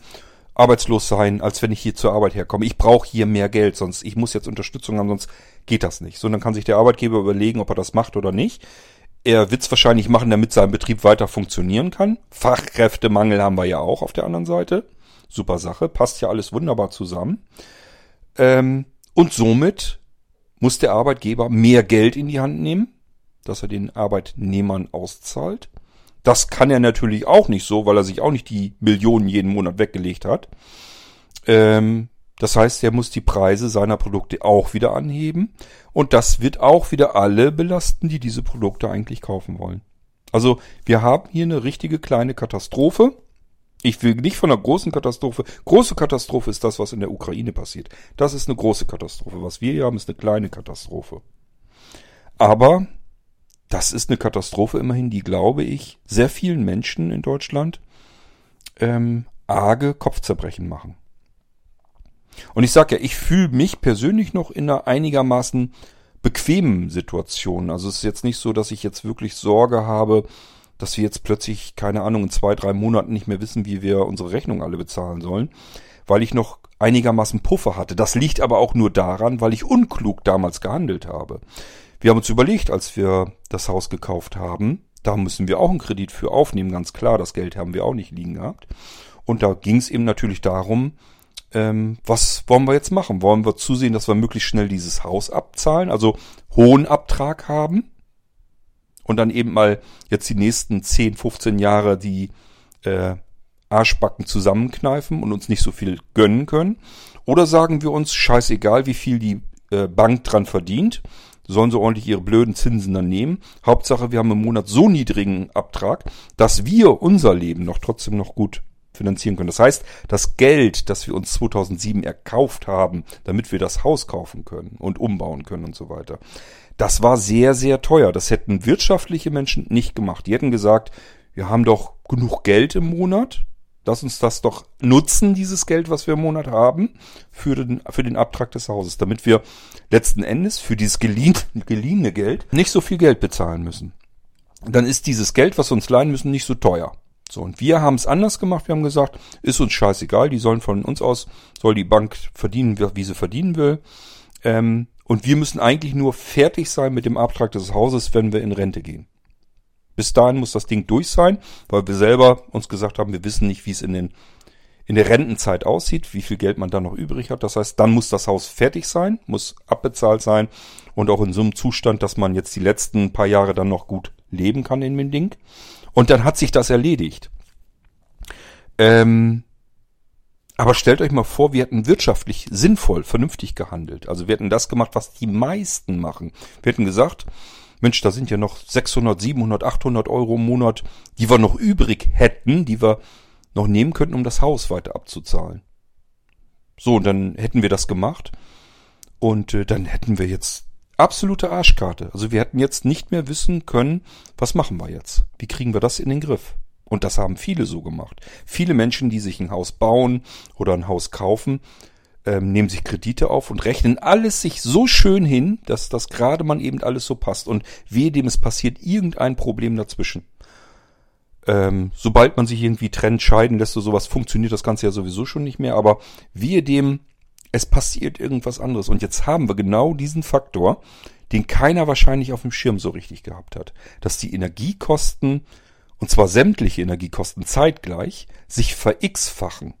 arbeitslos sein, als wenn ich hier zur Arbeit herkomme. Ich brauche hier mehr Geld, sonst ich muss jetzt Unterstützung haben, sonst geht das nicht. So, dann kann sich der Arbeitgeber überlegen, ob er das macht oder nicht. Er wird es wahrscheinlich machen, damit sein Betrieb weiter funktionieren kann. Fachkräftemangel haben wir ja auch auf der anderen Seite. Super Sache, passt ja alles wunderbar zusammen. Ähm, und somit muss der Arbeitgeber mehr Geld in die Hand nehmen, dass er den Arbeitnehmern auszahlt. Das kann er natürlich auch nicht so, weil er sich auch nicht die Millionen jeden Monat weggelegt hat. Ähm, das heißt, er muss die Preise seiner Produkte auch wieder anheben. Und das wird auch wieder alle belasten, die diese Produkte eigentlich kaufen wollen. Also wir haben hier eine richtige kleine Katastrophe. Ich will nicht von einer großen Katastrophe. Große Katastrophe ist das, was in der Ukraine passiert. Das ist eine große Katastrophe. Was wir hier haben, ist eine kleine Katastrophe. Aber das ist eine Katastrophe immerhin, die, glaube ich, sehr vielen Menschen in Deutschland ähm, arge Kopfzerbrechen machen. Und ich sage ja, ich fühle mich persönlich noch in einer einigermaßen bequemen Situation. Also es ist jetzt nicht so, dass ich jetzt wirklich Sorge habe, dass wir jetzt plötzlich, keine Ahnung, in zwei, drei Monaten nicht mehr wissen, wie wir unsere Rechnung alle bezahlen sollen, weil ich noch einigermaßen Puffer hatte. Das liegt aber auch nur daran, weil ich unklug damals gehandelt habe. Wir haben uns überlegt, als wir das Haus gekauft haben, da müssen wir auch einen Kredit für aufnehmen, ganz klar. Das Geld haben wir auch nicht liegen gehabt. Und da ging es eben natürlich darum, ähm, was wollen wir jetzt machen? Wollen wir zusehen, dass wir möglichst schnell dieses Haus abzahlen, also hohen Abtrag haben und dann eben mal jetzt die nächsten 10, 15 Jahre die äh, Arschbacken zusammenkneifen und uns nicht so viel gönnen können? Oder sagen wir uns, scheißegal, wie viel die äh, Bank dran verdient, sollen sie ordentlich ihre blöden Zinsen dann nehmen. Hauptsache, wir haben im Monat so niedrigen Abtrag, dass wir unser Leben noch trotzdem noch gut finanzieren können. Das heißt, das Geld, das wir uns 2007 erkauft haben, damit wir das Haus kaufen können und umbauen können und so weiter, das war sehr, sehr teuer. Das hätten wirtschaftliche Menschen nicht gemacht. Die hätten gesagt, wir haben doch genug Geld im Monat, Lass uns das doch nutzen, dieses Geld, was wir im Monat haben, für den, für den Abtrag des Hauses, damit wir letzten Endes für dieses geliehen, geliehene Geld nicht so viel Geld bezahlen müssen. Dann ist dieses Geld, was wir uns leihen müssen, nicht so teuer. So, und wir haben es anders gemacht. Wir haben gesagt, ist uns scheißegal, die sollen von uns aus, soll die Bank verdienen, wie sie verdienen will. Ähm, und wir müssen eigentlich nur fertig sein mit dem Abtrag des Hauses, wenn wir in Rente gehen. Bis dahin muss das Ding durch sein, weil wir selber uns gesagt haben, wir wissen nicht, wie es in den in der Rentenzeit aussieht, wie viel Geld man da noch übrig hat. Das heißt, dann muss das Haus fertig sein, muss abbezahlt sein und auch in so einem Zustand, dass man jetzt die letzten paar Jahre dann noch gut leben kann in dem Ding. Und dann hat sich das erledigt. Ähm, aber stellt euch mal vor, wir hätten wirtschaftlich sinnvoll, vernünftig gehandelt. Also wir hätten das gemacht, was die meisten machen. Wir hätten gesagt, Mensch, da sind ja noch 600, 700, 800 Euro im Monat, die wir noch übrig hätten, die wir noch nehmen könnten, um das Haus weiter abzuzahlen. So, und dann hätten wir das gemacht und äh, dann hätten wir jetzt absolute Arschkarte. Also wir hätten jetzt nicht mehr wissen können, was machen wir jetzt? Wie kriegen wir das in den Griff? Und das haben viele so gemacht. Viele Menschen, die sich ein Haus bauen oder ein Haus kaufen, ähm, nehmen sich Kredite auf und rechnen alles sich so schön hin, dass das gerade man eben alles so passt. Und wehe dem es passiert irgendein Problem dazwischen. Ähm, sobald man sich irgendwie trennt, scheiden lässt, so sowas funktioniert das Ganze ja sowieso schon nicht mehr. Aber wehe dem, es passiert irgendwas anderes. Und jetzt haben wir genau diesen Faktor, den keiner wahrscheinlich auf dem Schirm so richtig gehabt hat. Dass die Energiekosten und zwar sämtliche Energiekosten zeitgleich, sich ver-x-fachen.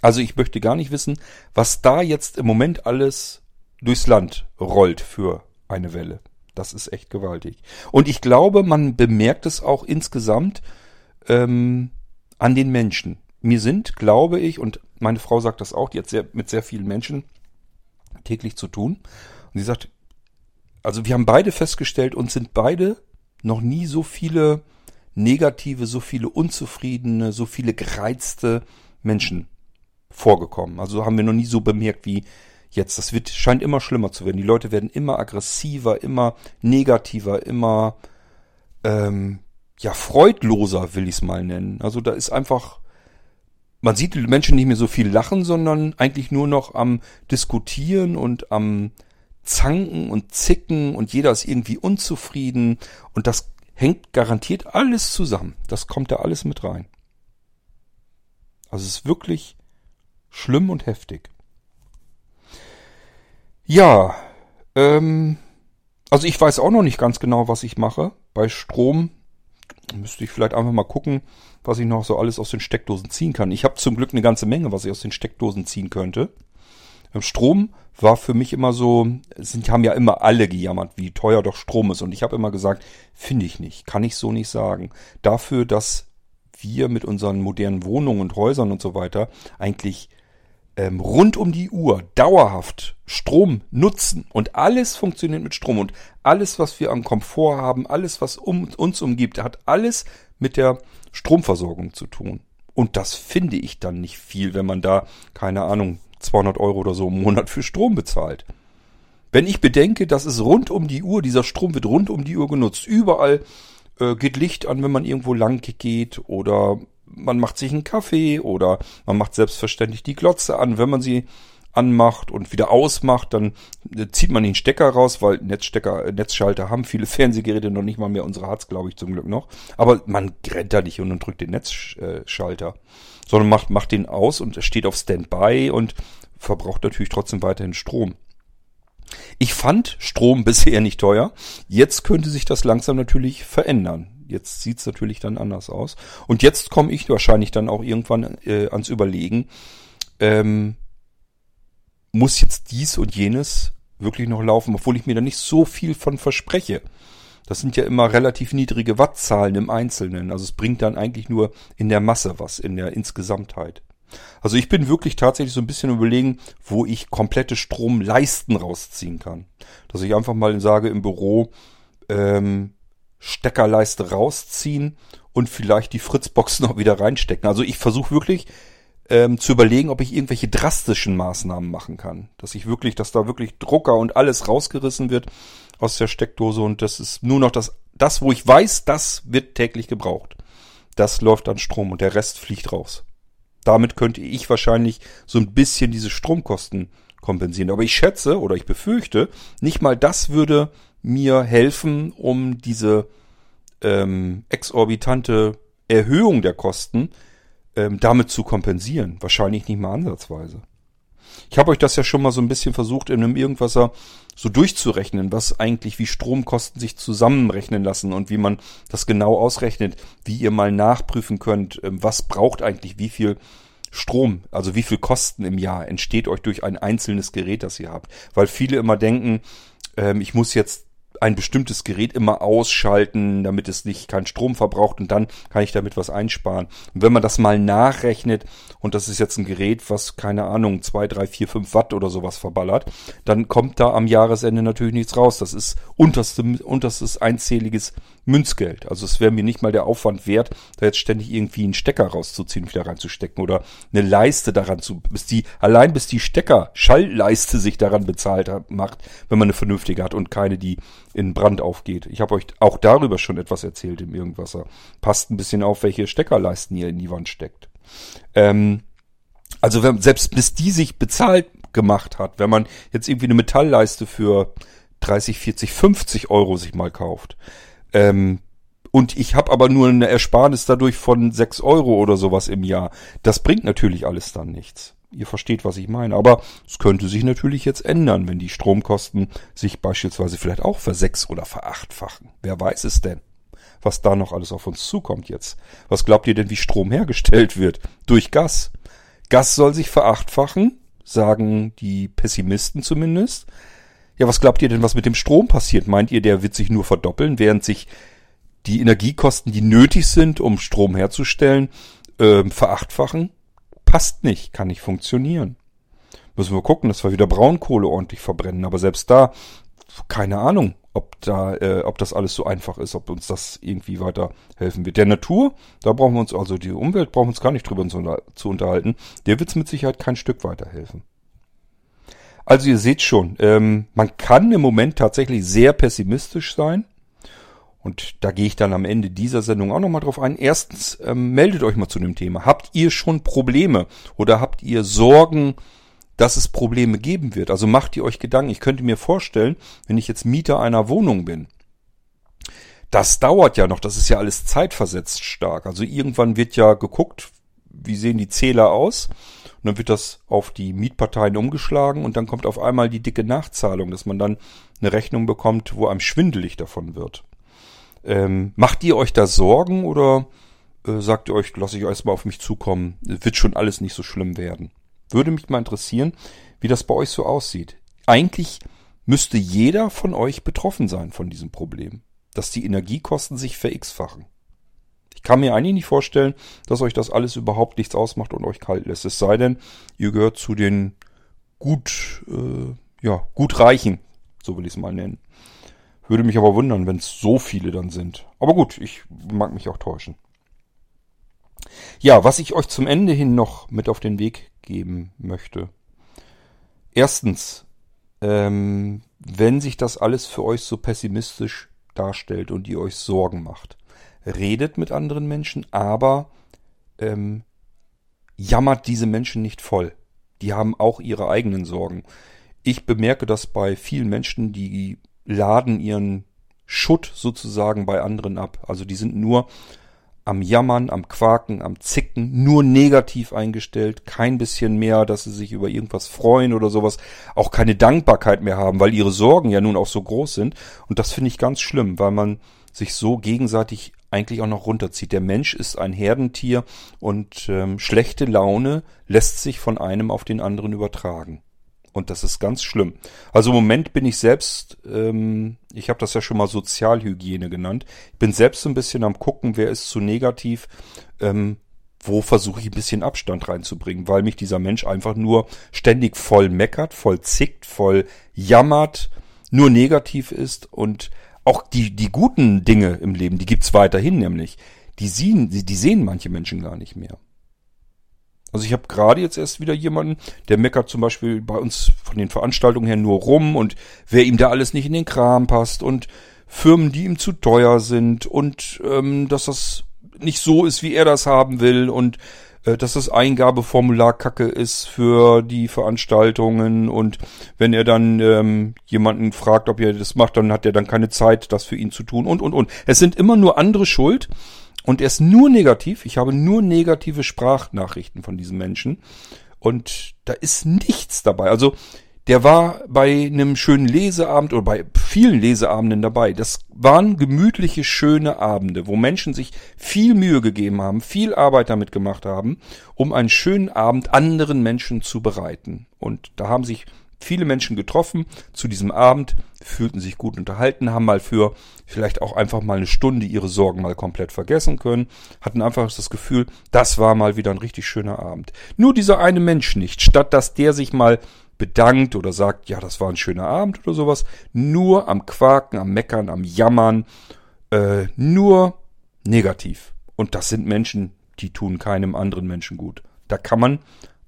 Also ich möchte gar nicht wissen, was da jetzt im Moment alles durchs Land rollt für eine Welle. Das ist echt gewaltig. Und ich glaube, man bemerkt es auch insgesamt ähm, an den Menschen. Mir sind, glaube ich, und meine Frau sagt das auch, die hat sehr, mit sehr vielen Menschen täglich zu tun. Und sie sagt, also wir haben beide festgestellt, uns sind beide noch nie so viele negative, so viele unzufriedene, so viele gereizte Menschen vorgekommen. Also haben wir noch nie so bemerkt wie jetzt. Das wird, scheint immer schlimmer zu werden. Die Leute werden immer aggressiver, immer negativer, immer ähm, ja freudloser, will ich es mal nennen. Also da ist einfach man sieht die Menschen nicht mehr so viel lachen, sondern eigentlich nur noch am diskutieren und am zanken und zicken und jeder ist irgendwie unzufrieden und das hängt garantiert alles zusammen. Das kommt da alles mit rein. Also es ist wirklich schlimm und heftig. Ja, ähm, also ich weiß auch noch nicht ganz genau, was ich mache. Bei Strom müsste ich vielleicht einfach mal gucken, was ich noch so alles aus den Steckdosen ziehen kann. Ich habe zum Glück eine ganze Menge, was ich aus den Steckdosen ziehen könnte. Strom war für mich immer so, sind, haben ja immer alle gejammert, wie teuer doch Strom ist. Und ich habe immer gesagt, finde ich nicht, kann ich so nicht sagen. Dafür, dass wir mit unseren modernen Wohnungen und Häusern und so weiter eigentlich ähm, rund um die Uhr dauerhaft Strom nutzen und alles funktioniert mit Strom und alles, was wir am Komfort haben, alles, was um, uns umgibt, hat alles mit der Stromversorgung zu tun. Und das finde ich dann nicht viel, wenn man da, keine Ahnung, 200 Euro oder so im Monat für Strom bezahlt. Wenn ich bedenke, dass es rund um die Uhr, dieser Strom wird rund um die Uhr genutzt, überall äh, geht Licht an, wenn man irgendwo lang geht oder man macht sich einen Kaffee oder man macht selbstverständlich die Glotze an, wenn man sie anmacht und wieder ausmacht, dann äh, zieht man den Stecker raus, weil Netzstecker, äh, Netzschalter haben viele Fernsehgeräte noch nicht mal mehr. Unsere hat's, glaube ich, zum Glück noch. Aber man rennt da nicht und drückt den Netzschalter, sondern macht, macht den aus und steht auf Standby und verbraucht natürlich trotzdem weiterhin Strom. Ich fand Strom bisher nicht teuer. Jetzt könnte sich das langsam natürlich verändern. Jetzt sieht's natürlich dann anders aus. Und jetzt komme ich wahrscheinlich dann auch irgendwann äh, ans Überlegen, ähm, muss jetzt dies und jenes wirklich noch laufen, obwohl ich mir da nicht so viel von verspreche. Das sind ja immer relativ niedrige Wattzahlen im Einzelnen. Also es bringt dann eigentlich nur in der Masse was, in der Insgesamtheit. Also ich bin wirklich tatsächlich so ein bisschen überlegen, wo ich komplette Stromleisten rausziehen kann. Dass ich einfach mal sage im Büro, ähm, Steckerleiste rausziehen und vielleicht die Fritzbox noch wieder reinstecken. Also ich versuche wirklich ähm, zu überlegen, ob ich irgendwelche drastischen Maßnahmen machen kann. Dass ich wirklich, dass da wirklich Drucker und alles rausgerissen wird aus der Steckdose und das ist nur noch das, das, wo ich weiß, das wird täglich gebraucht. Das läuft an Strom und der Rest fliegt raus. Damit könnte ich wahrscheinlich so ein bisschen diese Stromkosten kompensieren. Aber ich schätze oder ich befürchte, nicht mal das würde mir helfen, um diese ähm, exorbitante Erhöhung der Kosten ähm, damit zu kompensieren. Wahrscheinlich nicht mal ansatzweise. Ich habe euch das ja schon mal so ein bisschen versucht, in einem Irgendwasser so durchzurechnen, was eigentlich wie Stromkosten sich zusammenrechnen lassen und wie man das genau ausrechnet, wie ihr mal nachprüfen könnt, ähm, was braucht eigentlich wie viel Strom, also wie viel Kosten im Jahr entsteht euch durch ein einzelnes Gerät, das ihr habt. Weil viele immer denken, ähm, ich muss jetzt ein bestimmtes Gerät immer ausschalten, damit es nicht keinen Strom verbraucht und dann kann ich damit was einsparen. Und wenn man das mal nachrechnet und das ist jetzt ein Gerät, was keine Ahnung, zwei, drei, vier, fünf Watt oder sowas verballert, dann kommt da am Jahresende natürlich nichts raus. Das ist unterste, unterstes einzähliges Münzgeld. Also es wäre mir nicht mal der Aufwand wert, da jetzt ständig irgendwie einen Stecker rauszuziehen wieder reinzustecken oder eine Leiste daran zu, bis die, allein bis die Stecker, Schallleiste sich daran bezahlt hat, macht, wenn man eine vernünftige hat und keine, die in Brand aufgeht. Ich habe euch auch darüber schon etwas erzählt im Irgendwasser. Passt ein bisschen auf, welche Steckerleisten ihr in die Wand steckt. Ähm, also wenn, selbst bis die sich bezahlt gemacht hat, wenn man jetzt irgendwie eine Metallleiste für 30, 40, 50 Euro sich mal kauft, ähm, und ich habe aber nur eine Ersparnis dadurch von sechs Euro oder sowas im Jahr. Das bringt natürlich alles dann nichts. Ihr versteht, was ich meine. Aber es könnte sich natürlich jetzt ändern, wenn die Stromkosten sich beispielsweise vielleicht auch versechs- oder verachtfachen. Wer weiß es denn? Was da noch alles auf uns zukommt jetzt. Was glaubt ihr denn, wie Strom hergestellt wird? Durch Gas. Gas soll sich verachtfachen, sagen die Pessimisten zumindest. Ja, was glaubt ihr denn, was mit dem Strom passiert? Meint ihr, der wird sich nur verdoppeln, während sich die Energiekosten, die nötig sind, um Strom herzustellen, äh, verachtfachen? Passt nicht, kann nicht funktionieren. Müssen wir gucken, dass wir wieder Braunkohle ordentlich verbrennen. Aber selbst da, keine Ahnung, ob da, äh, ob das alles so einfach ist, ob uns das irgendwie weiter helfen wird. Der Natur, da brauchen wir uns, also die Umwelt brauchen wir uns gar nicht drüber zu unterhalten. Der wird es mit Sicherheit kein Stück weiterhelfen. Also ihr seht schon, ähm, man kann im Moment tatsächlich sehr pessimistisch sein. Und da gehe ich dann am Ende dieser Sendung auch nochmal drauf ein. Erstens, ähm, meldet euch mal zu dem Thema. Habt ihr schon Probleme oder habt ihr Sorgen, dass es Probleme geben wird? Also macht ihr euch Gedanken. Ich könnte mir vorstellen, wenn ich jetzt Mieter einer Wohnung bin, das dauert ja noch, das ist ja alles zeitversetzt stark. Also irgendwann wird ja geguckt, wie sehen die Zähler aus und dann wird das auf die Mietparteien umgeschlagen und dann kommt auf einmal die dicke Nachzahlung, dass man dann eine Rechnung bekommt, wo einem schwindelig davon wird. Ähm, macht ihr euch da Sorgen oder äh, sagt ihr euch, lasse ich erstmal auf mich zukommen, wird schon alles nicht so schlimm werden? Würde mich mal interessieren, wie das bei euch so aussieht. Eigentlich müsste jeder von euch betroffen sein von diesem Problem, dass die Energiekosten sich ver-x-fachen. Ich kann mir eigentlich nicht vorstellen, dass euch das alles überhaupt nichts ausmacht und euch kalt lässt. Es sei denn, ihr gehört zu den gut, äh, ja, gut Reichen, so will ich es mal nennen. Würde mich aber wundern, wenn es so viele dann sind. Aber gut, ich mag mich auch täuschen. Ja, was ich euch zum Ende hin noch mit auf den Weg geben möchte. Erstens, ähm, wenn sich das alles für euch so pessimistisch darstellt und ihr euch Sorgen macht, redet mit anderen Menschen, aber ähm, jammert diese Menschen nicht voll. Die haben auch ihre eigenen Sorgen. Ich bemerke das bei vielen Menschen, die laden ihren Schutt sozusagen bei anderen ab. Also die sind nur am Jammern, am Quaken, am Zicken, nur negativ eingestellt, kein bisschen mehr, dass sie sich über irgendwas freuen oder sowas, auch keine Dankbarkeit mehr haben, weil ihre Sorgen ja nun auch so groß sind. Und das finde ich ganz schlimm, weil man sich so gegenseitig eigentlich auch noch runterzieht. Der Mensch ist ein Herdentier und ähm, schlechte Laune lässt sich von einem auf den anderen übertragen. Und das ist ganz schlimm. Also im Moment bin ich selbst, ähm, ich habe das ja schon mal Sozialhygiene genannt. Ich bin selbst so ein bisschen am gucken, wer ist zu negativ, ähm, wo versuche ich ein bisschen Abstand reinzubringen, weil mich dieser Mensch einfach nur ständig voll meckert, voll zickt, voll jammert, nur negativ ist und auch die, die guten Dinge im Leben, die gibt's weiterhin nämlich. Die sehen, die, sehen manche Menschen gar nicht mehr. Also ich habe gerade jetzt erst wieder jemanden, der meckert zum Beispiel bei uns von den Veranstaltungen her nur rum und wer ihm da alles nicht in den Kram passt und Firmen, die ihm zu teuer sind und ähm, dass das nicht so ist, wie er das haben will und dass das Eingabeformular kacke ist für die Veranstaltungen und wenn er dann ähm, jemanden fragt, ob er das macht, dann hat er dann keine Zeit, das für ihn zu tun und und und. Es sind immer nur andere schuld und er ist nur negativ. Ich habe nur negative Sprachnachrichten von diesen Menschen und da ist nichts dabei. Also der war bei einem schönen Leseabend oder bei vielen Leseabenden dabei. Das waren gemütliche, schöne Abende, wo Menschen sich viel Mühe gegeben haben, viel Arbeit damit gemacht haben, um einen schönen Abend anderen Menschen zu bereiten. Und da haben sich viele Menschen getroffen zu diesem Abend, fühlten sich gut unterhalten, haben mal für vielleicht auch einfach mal eine Stunde ihre Sorgen mal komplett vergessen können, hatten einfach das Gefühl, das war mal wieder ein richtig schöner Abend. Nur dieser eine Mensch nicht, statt dass der sich mal bedankt oder sagt, ja, das war ein schöner Abend oder sowas, nur am Quaken, am Meckern, am Jammern, äh, nur negativ. Und das sind Menschen, die tun keinem anderen Menschen gut. Da kann man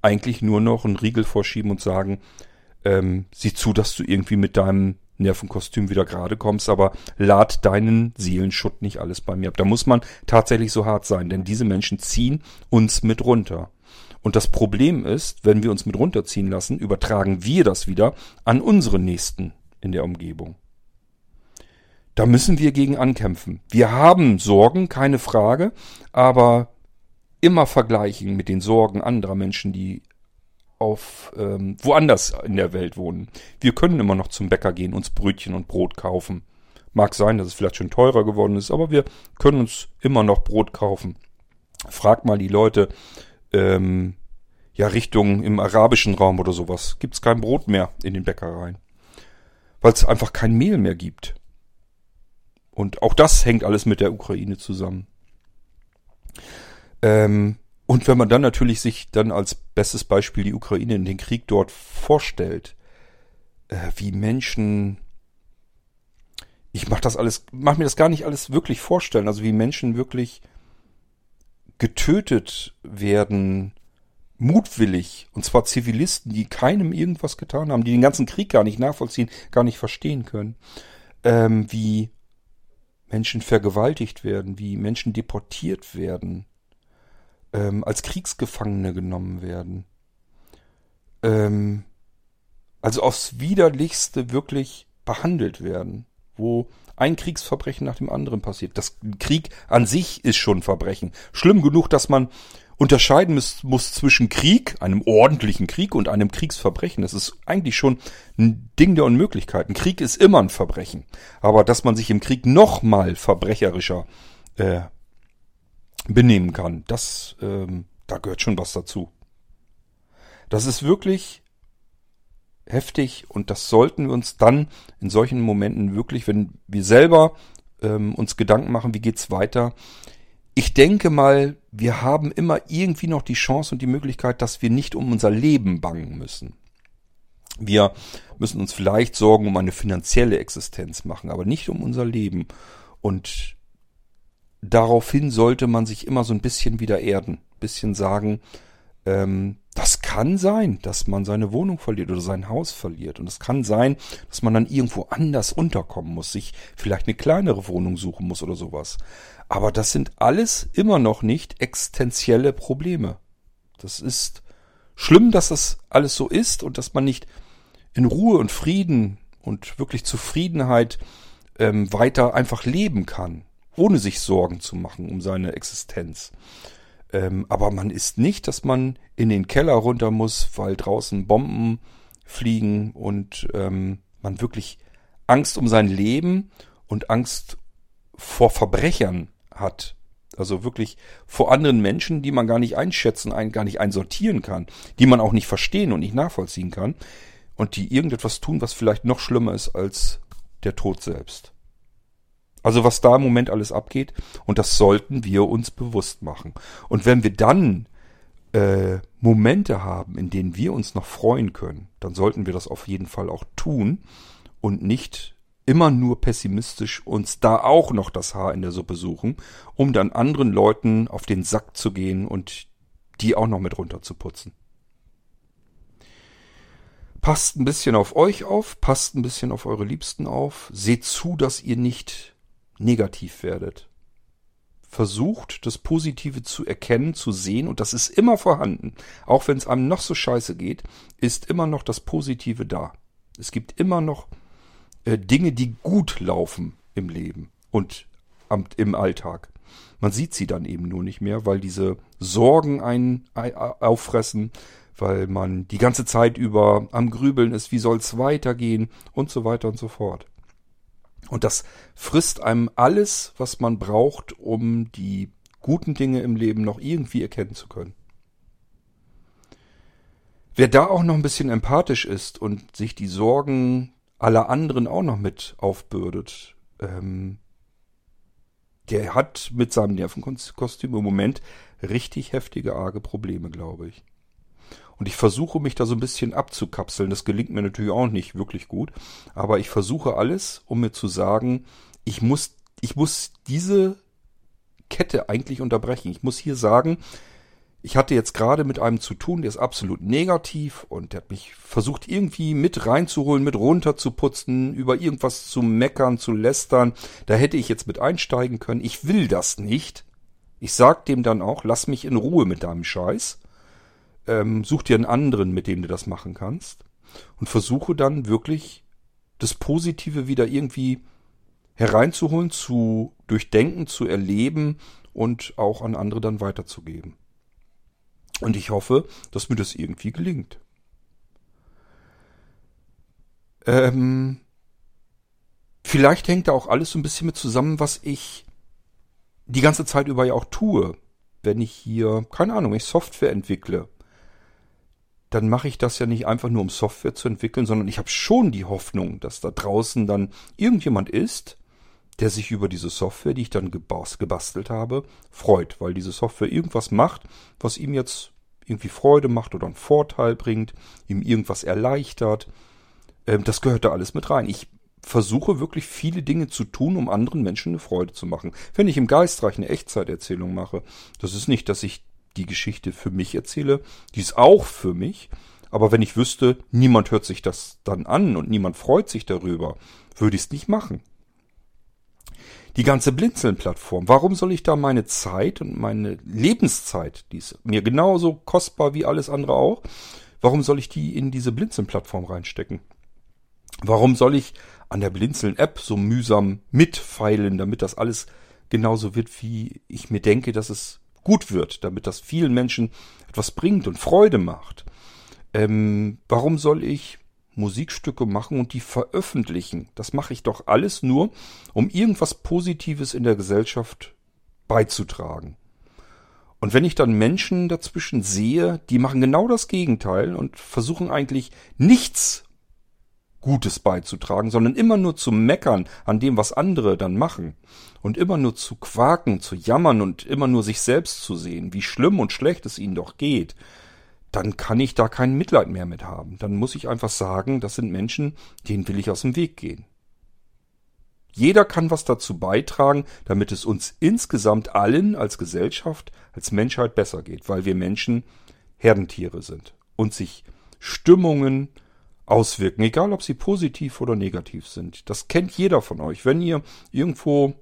eigentlich nur noch einen Riegel vorschieben und sagen, ähm, sieh zu, dass du irgendwie mit deinem Nervenkostüm wieder gerade kommst, aber lad deinen Seelenschutt nicht alles bei mir ab. Da muss man tatsächlich so hart sein, denn diese Menschen ziehen uns mit runter. Und das Problem ist, wenn wir uns mit runterziehen lassen, übertragen wir das wieder an unsere Nächsten in der Umgebung. Da müssen wir gegen ankämpfen. Wir haben Sorgen, keine Frage, aber immer vergleichen mit den Sorgen anderer Menschen, die auf ähm, woanders in der Welt wohnen. Wir können immer noch zum Bäcker gehen, uns Brötchen und Brot kaufen. Mag sein, dass es vielleicht schon teurer geworden ist, aber wir können uns immer noch Brot kaufen. Frag mal die Leute, ähm, ja, Richtung im arabischen Raum oder sowas, gibt's kein Brot mehr in den Bäckereien. Weil es einfach kein Mehl mehr gibt. Und auch das hängt alles mit der Ukraine zusammen. Ähm, und wenn man dann natürlich sich dann als bestes Beispiel die Ukraine in den Krieg dort vorstellt, äh, wie Menschen, ich mach das alles, mach mir das gar nicht alles wirklich vorstellen, also wie Menschen wirklich getötet werden, mutwillig, und zwar Zivilisten, die keinem irgendwas getan haben, die den ganzen Krieg gar nicht nachvollziehen, gar nicht verstehen können, ähm, wie Menschen vergewaltigt werden, wie Menschen deportiert werden, ähm, als Kriegsgefangene genommen werden. Ähm, also aufs widerlichste wirklich behandelt werden, wo ein Kriegsverbrechen nach dem anderen passiert. Das Krieg an sich ist schon Verbrechen. Schlimm genug, dass man unterscheiden muss, muss zwischen Krieg, einem ordentlichen Krieg und einem Kriegsverbrechen. Das ist eigentlich schon ein Ding der Unmöglichkeiten. Krieg ist immer ein Verbrechen. Aber dass man sich im Krieg noch mal verbrecherischer äh, benehmen kann. Das, ähm, da gehört schon was dazu. Das ist wirklich heftig und das sollten wir uns dann in solchen Momenten wirklich, wenn wir selber ähm, uns Gedanken machen, wie geht's weiter. Ich denke mal, wir haben immer irgendwie noch die Chance und die Möglichkeit, dass wir nicht um unser Leben bangen müssen. Wir müssen uns vielleicht Sorgen um eine finanzielle Existenz machen, aber nicht um unser Leben. Und daraufhin sollte man sich immer so ein bisschen wieder erden, bisschen sagen, ähm, das kann sein, dass man seine Wohnung verliert oder sein Haus verliert. Und es kann sein, dass man dann irgendwo anders unterkommen muss, sich vielleicht eine kleinere Wohnung suchen muss oder sowas. Aber das sind alles immer noch nicht existenzielle Probleme. Das ist schlimm, dass das alles so ist und dass man nicht in Ruhe und Frieden und wirklich Zufriedenheit ähm, weiter einfach leben kann ohne sich Sorgen zu machen um seine Existenz. Ähm, aber man ist nicht, dass man in den Keller runter muss, weil draußen Bomben fliegen und ähm, man wirklich Angst um sein Leben und Angst vor Verbrechern hat. Also wirklich vor anderen Menschen, die man gar nicht einschätzen, ein, gar nicht einsortieren kann, die man auch nicht verstehen und nicht nachvollziehen kann und die irgendetwas tun, was vielleicht noch schlimmer ist als der Tod selbst. Also was da im Moment alles abgeht. Und das sollten wir uns bewusst machen. Und wenn wir dann äh, Momente haben, in denen wir uns noch freuen können, dann sollten wir das auf jeden Fall auch tun und nicht immer nur pessimistisch uns da auch noch das Haar in der Suppe suchen, um dann anderen Leuten auf den Sack zu gehen und die auch noch mit runter zu putzen. Passt ein bisschen auf euch auf, passt ein bisschen auf eure Liebsten auf, seht zu, dass ihr nicht negativ werdet. Versucht, das Positive zu erkennen, zu sehen, und das ist immer vorhanden. Auch wenn es einem noch so scheiße geht, ist immer noch das Positive da. Es gibt immer noch äh, Dinge, die gut laufen im Leben und am, im Alltag. Man sieht sie dann eben nur nicht mehr, weil diese Sorgen einen auffressen, weil man die ganze Zeit über am Grübeln ist, wie soll es weitergehen und so weiter und so fort. Und das frisst einem alles, was man braucht, um die guten Dinge im Leben noch irgendwie erkennen zu können. Wer da auch noch ein bisschen empathisch ist und sich die Sorgen aller anderen auch noch mit aufbürdet, ähm, der hat mit seinem Nervenkostüm im Moment richtig heftige, arge Probleme, glaube ich. Und ich versuche mich da so ein bisschen abzukapseln. Das gelingt mir natürlich auch nicht wirklich gut. Aber ich versuche alles, um mir zu sagen, ich muss ich muss diese Kette eigentlich unterbrechen. Ich muss hier sagen, ich hatte jetzt gerade mit einem zu tun, der ist absolut negativ und der hat mich versucht irgendwie mit reinzuholen, mit runterzuputzen, über irgendwas zu meckern, zu lästern. Da hätte ich jetzt mit einsteigen können. Ich will das nicht. Ich sag dem dann auch, lass mich in Ruhe mit deinem Scheiß. Ähm, such dir einen anderen, mit dem du das machen kannst. Und versuche dann wirklich das Positive wieder irgendwie hereinzuholen, zu durchdenken, zu erleben und auch an andere dann weiterzugeben. Und ich hoffe, dass mir das irgendwie gelingt. Ähm, vielleicht hängt da auch alles so ein bisschen mit zusammen, was ich die ganze Zeit über ja auch tue. Wenn ich hier, keine Ahnung, ich Software entwickle, dann mache ich das ja nicht einfach nur, um Software zu entwickeln, sondern ich habe schon die Hoffnung, dass da draußen dann irgendjemand ist, der sich über diese Software, die ich dann gebastelt habe, freut, weil diese Software irgendwas macht, was ihm jetzt irgendwie Freude macht oder einen Vorteil bringt, ihm irgendwas erleichtert. Ähm, das gehört da alles mit rein. Ich versuche wirklich viele Dinge zu tun, um anderen Menschen eine Freude zu machen. Wenn ich im Geistreich eine Echtzeiterzählung mache, das ist nicht, dass ich die Geschichte für mich erzähle, die ist auch für mich, aber wenn ich wüsste, niemand hört sich das dann an und niemand freut sich darüber, würde ich es nicht machen. Die ganze Blinzeln-Plattform, warum soll ich da meine Zeit und meine Lebenszeit, die ist mir genauso kostbar wie alles andere auch, warum soll ich die in diese Blinzeln-Plattform reinstecken? Warum soll ich an der Blinzeln-App so mühsam mitfeilen, damit das alles genauso wird, wie ich mir denke, dass es gut wird, damit das vielen Menschen etwas bringt und Freude macht. Ähm, warum soll ich Musikstücke machen und die veröffentlichen? Das mache ich doch alles nur, um irgendwas Positives in der Gesellschaft beizutragen. Und wenn ich dann Menschen dazwischen sehe, die machen genau das Gegenteil und versuchen eigentlich nichts Gutes beizutragen, sondern immer nur zu meckern an dem, was andere dann machen. Und immer nur zu quaken, zu jammern und immer nur sich selbst zu sehen, wie schlimm und schlecht es ihnen doch geht, dann kann ich da kein Mitleid mehr mit haben. Dann muss ich einfach sagen, das sind Menschen, denen will ich aus dem Weg gehen. Jeder kann was dazu beitragen, damit es uns insgesamt allen als Gesellschaft, als Menschheit besser geht, weil wir Menschen Herdentiere sind und sich Stimmungen, auswirken, egal ob sie positiv oder negativ sind. Das kennt jeder von euch. Wenn ihr irgendwo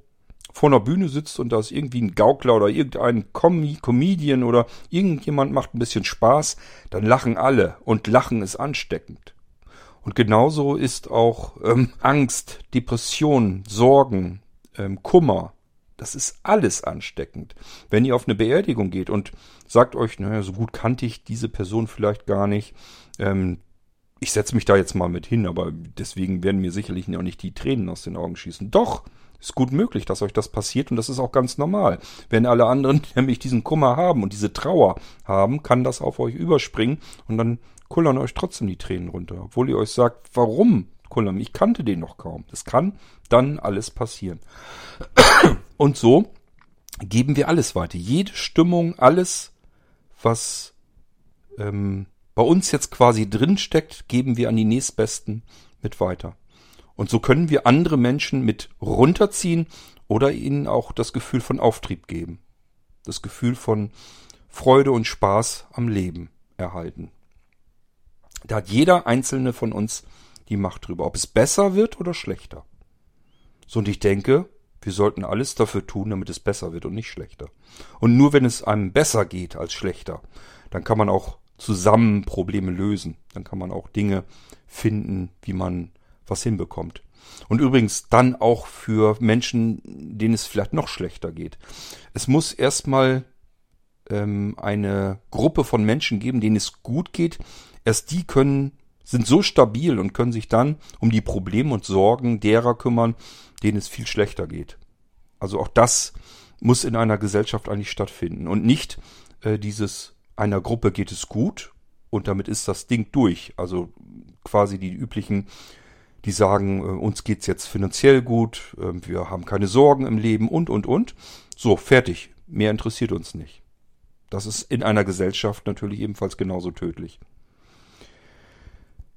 vor einer Bühne sitzt und da ist irgendwie ein Gaukler oder irgendein Com Comedian oder irgendjemand macht ein bisschen Spaß, dann lachen alle und Lachen ist ansteckend. Und genauso ist auch ähm, Angst, Depression, Sorgen, ähm, Kummer, das ist alles ansteckend. Wenn ihr auf eine Beerdigung geht und sagt euch, naja, so gut kannte ich diese Person vielleicht gar nicht, ähm, ich setze mich da jetzt mal mit hin, aber deswegen werden mir sicherlich auch nicht die Tränen aus den Augen schießen. Doch, ist gut möglich, dass euch das passiert und das ist auch ganz normal. Wenn alle anderen nämlich diesen Kummer haben und diese Trauer haben, kann das auf euch überspringen und dann kullern euch trotzdem die Tränen runter, obwohl ihr euch sagt, warum kullern? Ich kannte den noch kaum. Das kann dann alles passieren. Und so geben wir alles weiter. Jede Stimmung, alles, was ähm, bei uns jetzt quasi drin steckt, geben wir an die nächstbesten mit weiter. Und so können wir andere Menschen mit runterziehen oder ihnen auch das Gefühl von Auftrieb geben. Das Gefühl von Freude und Spaß am Leben erhalten. Da hat jeder einzelne von uns die Macht drüber, ob es besser wird oder schlechter. So und ich denke, wir sollten alles dafür tun, damit es besser wird und nicht schlechter. Und nur wenn es einem besser geht als schlechter, dann kann man auch zusammen Probleme lösen. Dann kann man auch Dinge finden, wie man was hinbekommt. Und übrigens dann auch für Menschen, denen es vielleicht noch schlechter geht. Es muss erstmal ähm, eine Gruppe von Menschen geben, denen es gut geht. Erst die können, sind so stabil und können sich dann um die Probleme und Sorgen derer kümmern, denen es viel schlechter geht. Also auch das muss in einer Gesellschaft eigentlich stattfinden und nicht äh, dieses einer Gruppe geht es gut und damit ist das Ding durch. Also quasi die üblichen, die sagen, äh, uns geht's jetzt finanziell gut, äh, wir haben keine Sorgen im Leben und, und, und. So, fertig. Mehr interessiert uns nicht. Das ist in einer Gesellschaft natürlich ebenfalls genauso tödlich.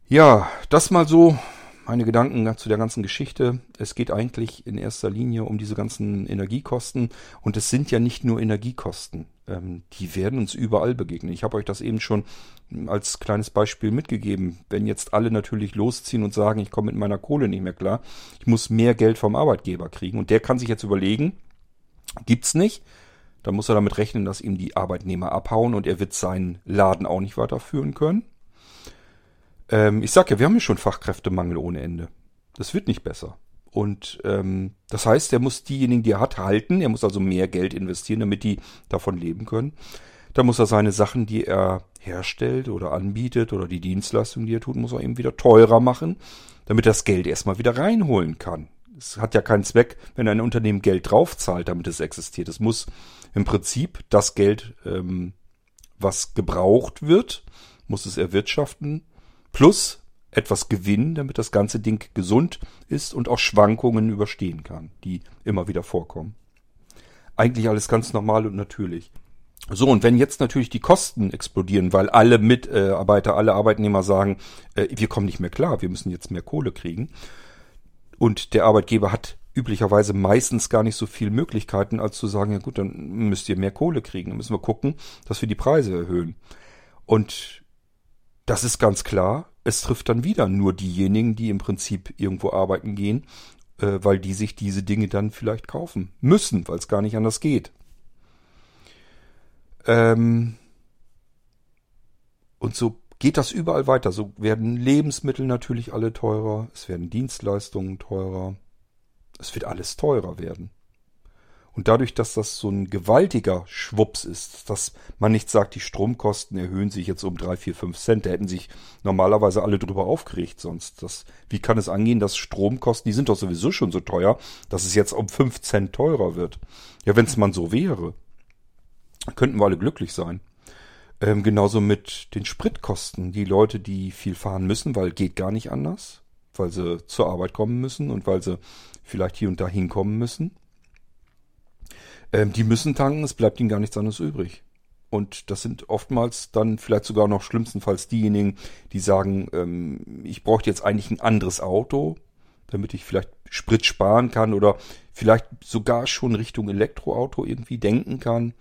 Ja, das mal so meine Gedanken zu der ganzen Geschichte. Es geht eigentlich in erster Linie um diese ganzen Energiekosten. Und es sind ja nicht nur Energiekosten. Ähm, die werden uns überall begegnen. Ich habe euch das eben schon als kleines Beispiel mitgegeben. Wenn jetzt alle natürlich losziehen und sagen, ich komme mit meiner Kohle nicht mehr klar, ich muss mehr Geld vom Arbeitgeber kriegen. Und der kann sich jetzt überlegen, gibt's nicht. Dann muss er damit rechnen, dass ihm die Arbeitnehmer abhauen und er wird seinen Laden auch nicht weiterführen können. Ähm, ich sag ja, wir haben ja schon Fachkräftemangel ohne Ende. Das wird nicht besser. Und ähm, das heißt, er muss diejenigen, die er hat, halten. Er muss also mehr Geld investieren, damit die davon leben können. Da muss er seine Sachen, die er herstellt oder anbietet oder die Dienstleistungen, die er tut, muss er eben wieder teurer machen, damit das Geld erstmal wieder reinholen kann. Es hat ja keinen Zweck, wenn ein Unternehmen Geld draufzahlt, damit es existiert. Es muss im Prinzip das Geld, ähm, was gebraucht wird, muss es erwirtschaften, plus etwas Gewinn, damit das ganze Ding gesund ist und auch Schwankungen überstehen kann, die immer wieder vorkommen. Eigentlich alles ganz normal und natürlich. So, und wenn jetzt natürlich die Kosten explodieren, weil alle Mitarbeiter, alle Arbeitnehmer sagen, äh, wir kommen nicht mehr klar, wir müssen jetzt mehr Kohle kriegen. Und der Arbeitgeber hat üblicherweise meistens gar nicht so viele Möglichkeiten, als zu sagen, ja gut, dann müsst ihr mehr Kohle kriegen. Dann müssen wir gucken, dass wir die Preise erhöhen. Und das ist ganz klar. Es trifft dann wieder nur diejenigen, die im Prinzip irgendwo arbeiten gehen, äh, weil die sich diese Dinge dann vielleicht kaufen müssen, weil es gar nicht anders geht. Ähm und so geht das überall weiter. So werden Lebensmittel natürlich alle teurer, es werden Dienstleistungen teurer, es wird alles teurer werden. Und dadurch, dass das so ein gewaltiger Schwups ist, dass man nicht sagt, die Stromkosten erhöhen sich jetzt um drei, vier, fünf Cent, da hätten sich normalerweise alle drüber aufgeregt sonst. Das, wie kann es angehen, dass Stromkosten, die sind doch sowieso schon so teuer, dass es jetzt um fünf Cent teurer wird? Ja, wenn es mal so wäre, könnten wir alle glücklich sein. Ähm, genauso mit den Spritkosten. Die Leute, die viel fahren müssen, weil geht gar nicht anders, weil sie zur Arbeit kommen müssen und weil sie vielleicht hier und da hinkommen müssen. Ähm, die müssen tanken, es bleibt ihnen gar nichts anderes übrig. Und das sind oftmals dann vielleicht sogar noch schlimmstenfalls diejenigen, die sagen, ähm, ich bräuchte jetzt eigentlich ein anderes Auto, damit ich vielleicht Sprit sparen kann oder vielleicht sogar schon Richtung Elektroauto irgendwie denken kann.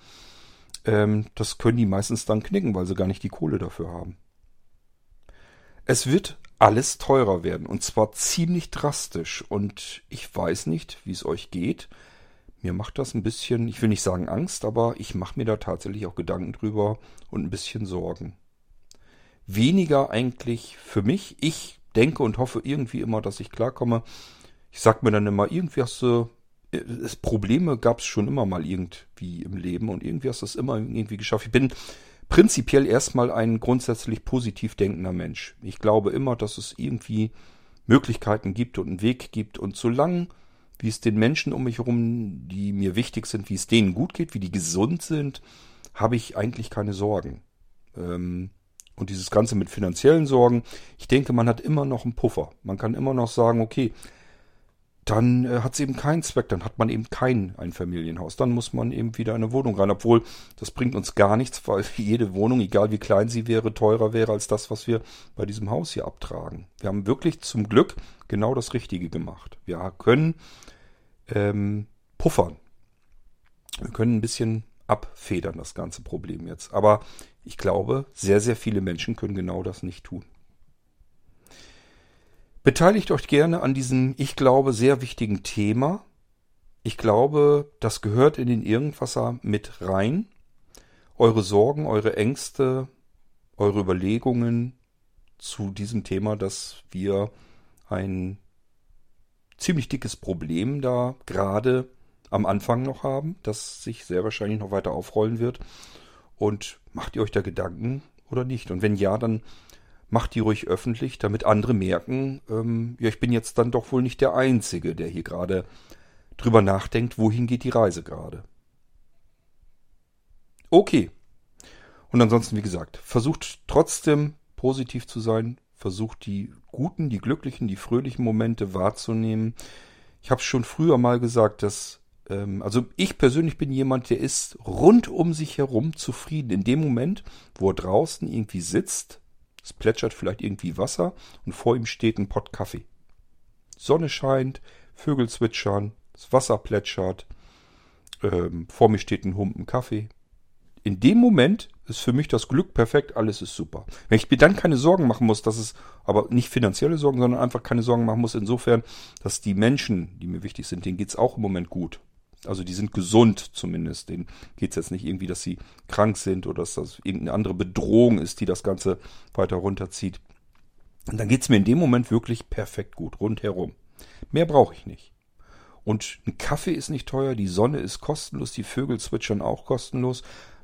Ähm, das können die meistens dann knicken, weil sie gar nicht die Kohle dafür haben. Es wird alles teurer werden und zwar ziemlich drastisch und ich weiß nicht, wie es euch geht. Mir macht das ein bisschen, ich will nicht sagen Angst, aber ich mache mir da tatsächlich auch Gedanken drüber und ein bisschen Sorgen. Weniger eigentlich für mich. Ich denke und hoffe irgendwie immer, dass ich klarkomme. Ich sag mir dann immer, irgendwie hast du, es Probleme gab es schon immer mal irgendwie im Leben und irgendwie hast du es immer irgendwie geschafft. Ich bin prinzipiell erstmal ein grundsätzlich positiv denkender Mensch. Ich glaube immer, dass es irgendwie Möglichkeiten gibt und einen Weg gibt und solange wie es den Menschen um mich herum, die mir wichtig sind, wie es denen gut geht, wie die gesund sind, habe ich eigentlich keine Sorgen. Ähm, und dieses Ganze mit finanziellen Sorgen, ich denke, man hat immer noch einen Puffer. Man kann immer noch sagen, okay, dann äh, hat es eben keinen Zweck, dann hat man eben kein Einfamilienhaus. Dann muss man eben wieder in eine Wohnung rein, obwohl das bringt uns gar nichts, weil jede Wohnung, egal wie klein sie wäre, teurer wäre als das, was wir bei diesem Haus hier abtragen. Wir haben wirklich zum Glück genau das Richtige gemacht. Wir können ähm, puffern. Wir können ein bisschen abfedern, das ganze Problem jetzt. Aber ich glaube, sehr, sehr viele Menschen können genau das nicht tun. Beteiligt euch gerne an diesem, ich glaube, sehr wichtigen Thema. Ich glaube, das gehört in den Irgendwasser mit rein. Eure Sorgen, eure Ängste, eure Überlegungen zu diesem Thema, dass wir ein ziemlich dickes Problem da gerade am Anfang noch haben, das sich sehr wahrscheinlich noch weiter aufrollen wird. Und macht ihr euch da Gedanken oder nicht? Und wenn ja, dann macht die ruhig öffentlich, damit andere merken, ähm, ja, ich bin jetzt dann doch wohl nicht der Einzige, der hier gerade drüber nachdenkt, wohin geht die Reise gerade. Okay. Und ansonsten, wie gesagt, versucht trotzdem positiv zu sein, versucht die guten, die glücklichen, die fröhlichen Momente wahrzunehmen. Ich habe schon früher mal gesagt, dass ähm, also ich persönlich bin jemand, der ist rund um sich herum zufrieden. In dem Moment, wo er draußen irgendwie sitzt, es plätschert vielleicht irgendwie Wasser und vor ihm steht ein Pott Kaffee. Sonne scheint, Vögel zwitschern, das Wasser plätschert, ähm, vor mir steht ein Humpen Kaffee. In dem Moment ist für mich das Glück perfekt, alles ist super. Wenn ich mir dann keine Sorgen machen muss, dass es, aber nicht finanzielle Sorgen, sondern einfach keine Sorgen machen muss, insofern, dass die Menschen, die mir wichtig sind, denen geht's auch im Moment gut. Also die sind gesund zumindest. Denen geht's jetzt nicht irgendwie, dass sie krank sind oder dass das irgendeine andere Bedrohung ist, die das Ganze weiter runterzieht. Und dann geht's mir in dem Moment wirklich perfekt gut, rundherum. Mehr brauche ich nicht. Und ein Kaffee ist nicht teuer, die Sonne ist kostenlos, die Vögel zwitschern auch kostenlos,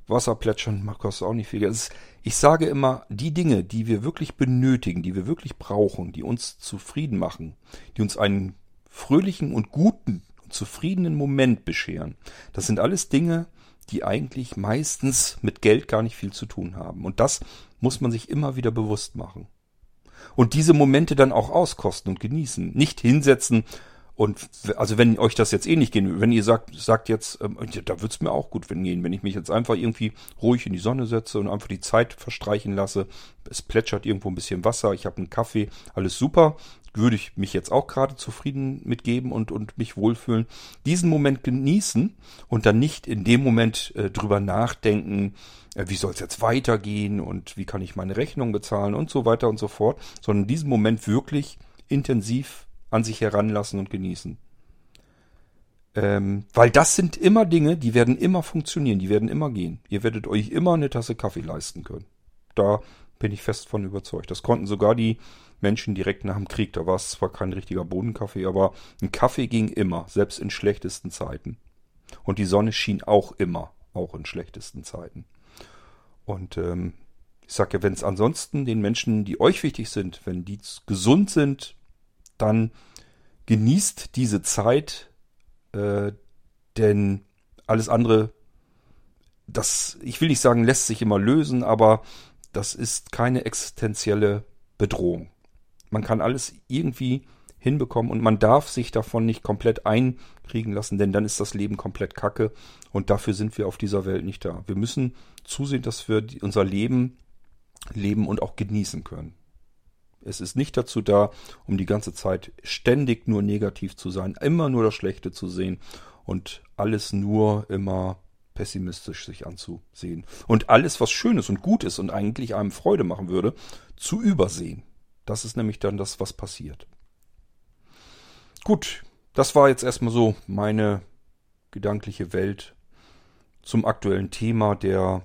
Wasser plätschern kostet auch nicht viel. Ist, ich sage immer, die Dinge, die wir wirklich benötigen, die wir wirklich brauchen, die uns zufrieden machen, die uns einen fröhlichen und guten und zufriedenen Moment bescheren, das sind alles Dinge, die eigentlich meistens mit Geld gar nicht viel zu tun haben. Und das muss man sich immer wieder bewusst machen. Und diese Momente dann auch auskosten und genießen. Nicht hinsetzen und also wenn euch das jetzt eh nicht gehen, wenn ihr sagt, sagt jetzt, ähm, da wird's mir auch gut gehen, wenn ich mich jetzt einfach irgendwie ruhig in die Sonne setze und einfach die Zeit verstreichen lasse, es plätschert irgendwo ein bisschen Wasser, ich habe einen Kaffee, alles super, würde ich mich jetzt auch gerade zufrieden mitgeben und, und mich wohlfühlen. Diesen Moment genießen und dann nicht in dem Moment äh, drüber nachdenken, äh, wie soll es jetzt weitergehen und wie kann ich meine Rechnung bezahlen und so weiter und so fort, sondern diesen Moment wirklich intensiv an sich heranlassen und genießen. Ähm, weil das sind immer Dinge, die werden immer funktionieren, die werden immer gehen. Ihr werdet euch immer eine Tasse Kaffee leisten können. Da bin ich fest von überzeugt. Das konnten sogar die Menschen direkt nach dem Krieg. Da war es zwar kein richtiger Bodenkaffee, aber ein Kaffee ging immer, selbst in schlechtesten Zeiten. Und die Sonne schien auch immer, auch in schlechtesten Zeiten. Und ähm, ich sage ja, wenn es ansonsten den Menschen, die euch wichtig sind, wenn die gesund sind, dann genießt diese Zeit, äh, denn alles andere, das, ich will nicht sagen, lässt sich immer lösen, aber das ist keine existenzielle Bedrohung. Man kann alles irgendwie hinbekommen und man darf sich davon nicht komplett einkriegen lassen, denn dann ist das Leben komplett kacke und dafür sind wir auf dieser Welt nicht da. Wir müssen zusehen, dass wir unser Leben leben und auch genießen können. Es ist nicht dazu da, um die ganze Zeit ständig nur negativ zu sein, immer nur das Schlechte zu sehen und alles nur immer pessimistisch sich anzusehen. Und alles, was schön ist und gut ist und eigentlich einem Freude machen würde, zu übersehen. Das ist nämlich dann das, was passiert. Gut, das war jetzt erstmal so meine gedankliche Welt zum aktuellen Thema der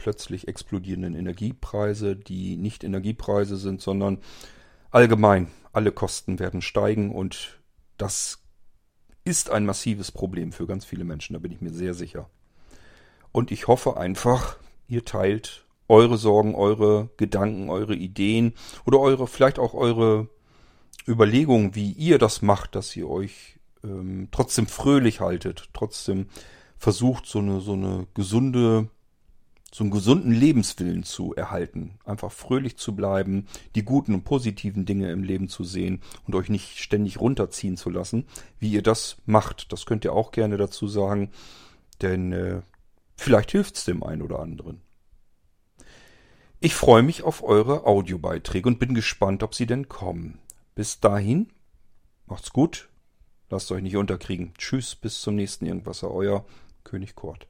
plötzlich explodierenden Energiepreise, die nicht Energiepreise sind, sondern allgemein alle Kosten werden steigen und das ist ein massives Problem für ganz viele Menschen, da bin ich mir sehr sicher. Und ich hoffe einfach, ihr teilt eure Sorgen, eure Gedanken, eure Ideen oder eure, vielleicht auch eure Überlegungen, wie ihr das macht, dass ihr euch ähm, trotzdem fröhlich haltet, trotzdem versucht, so eine, so eine gesunde so einen gesunden Lebenswillen zu erhalten, einfach fröhlich zu bleiben, die guten und positiven Dinge im Leben zu sehen und euch nicht ständig runterziehen zu lassen, wie ihr das macht. Das könnt ihr auch gerne dazu sagen, denn äh, vielleicht hilft's dem einen oder anderen. Ich freue mich auf eure Audiobeiträge und bin gespannt, ob sie denn kommen. Bis dahin, macht's gut, lasst euch nicht unterkriegen. Tschüss, bis zum nächsten Irgendwasser, euer König Kort.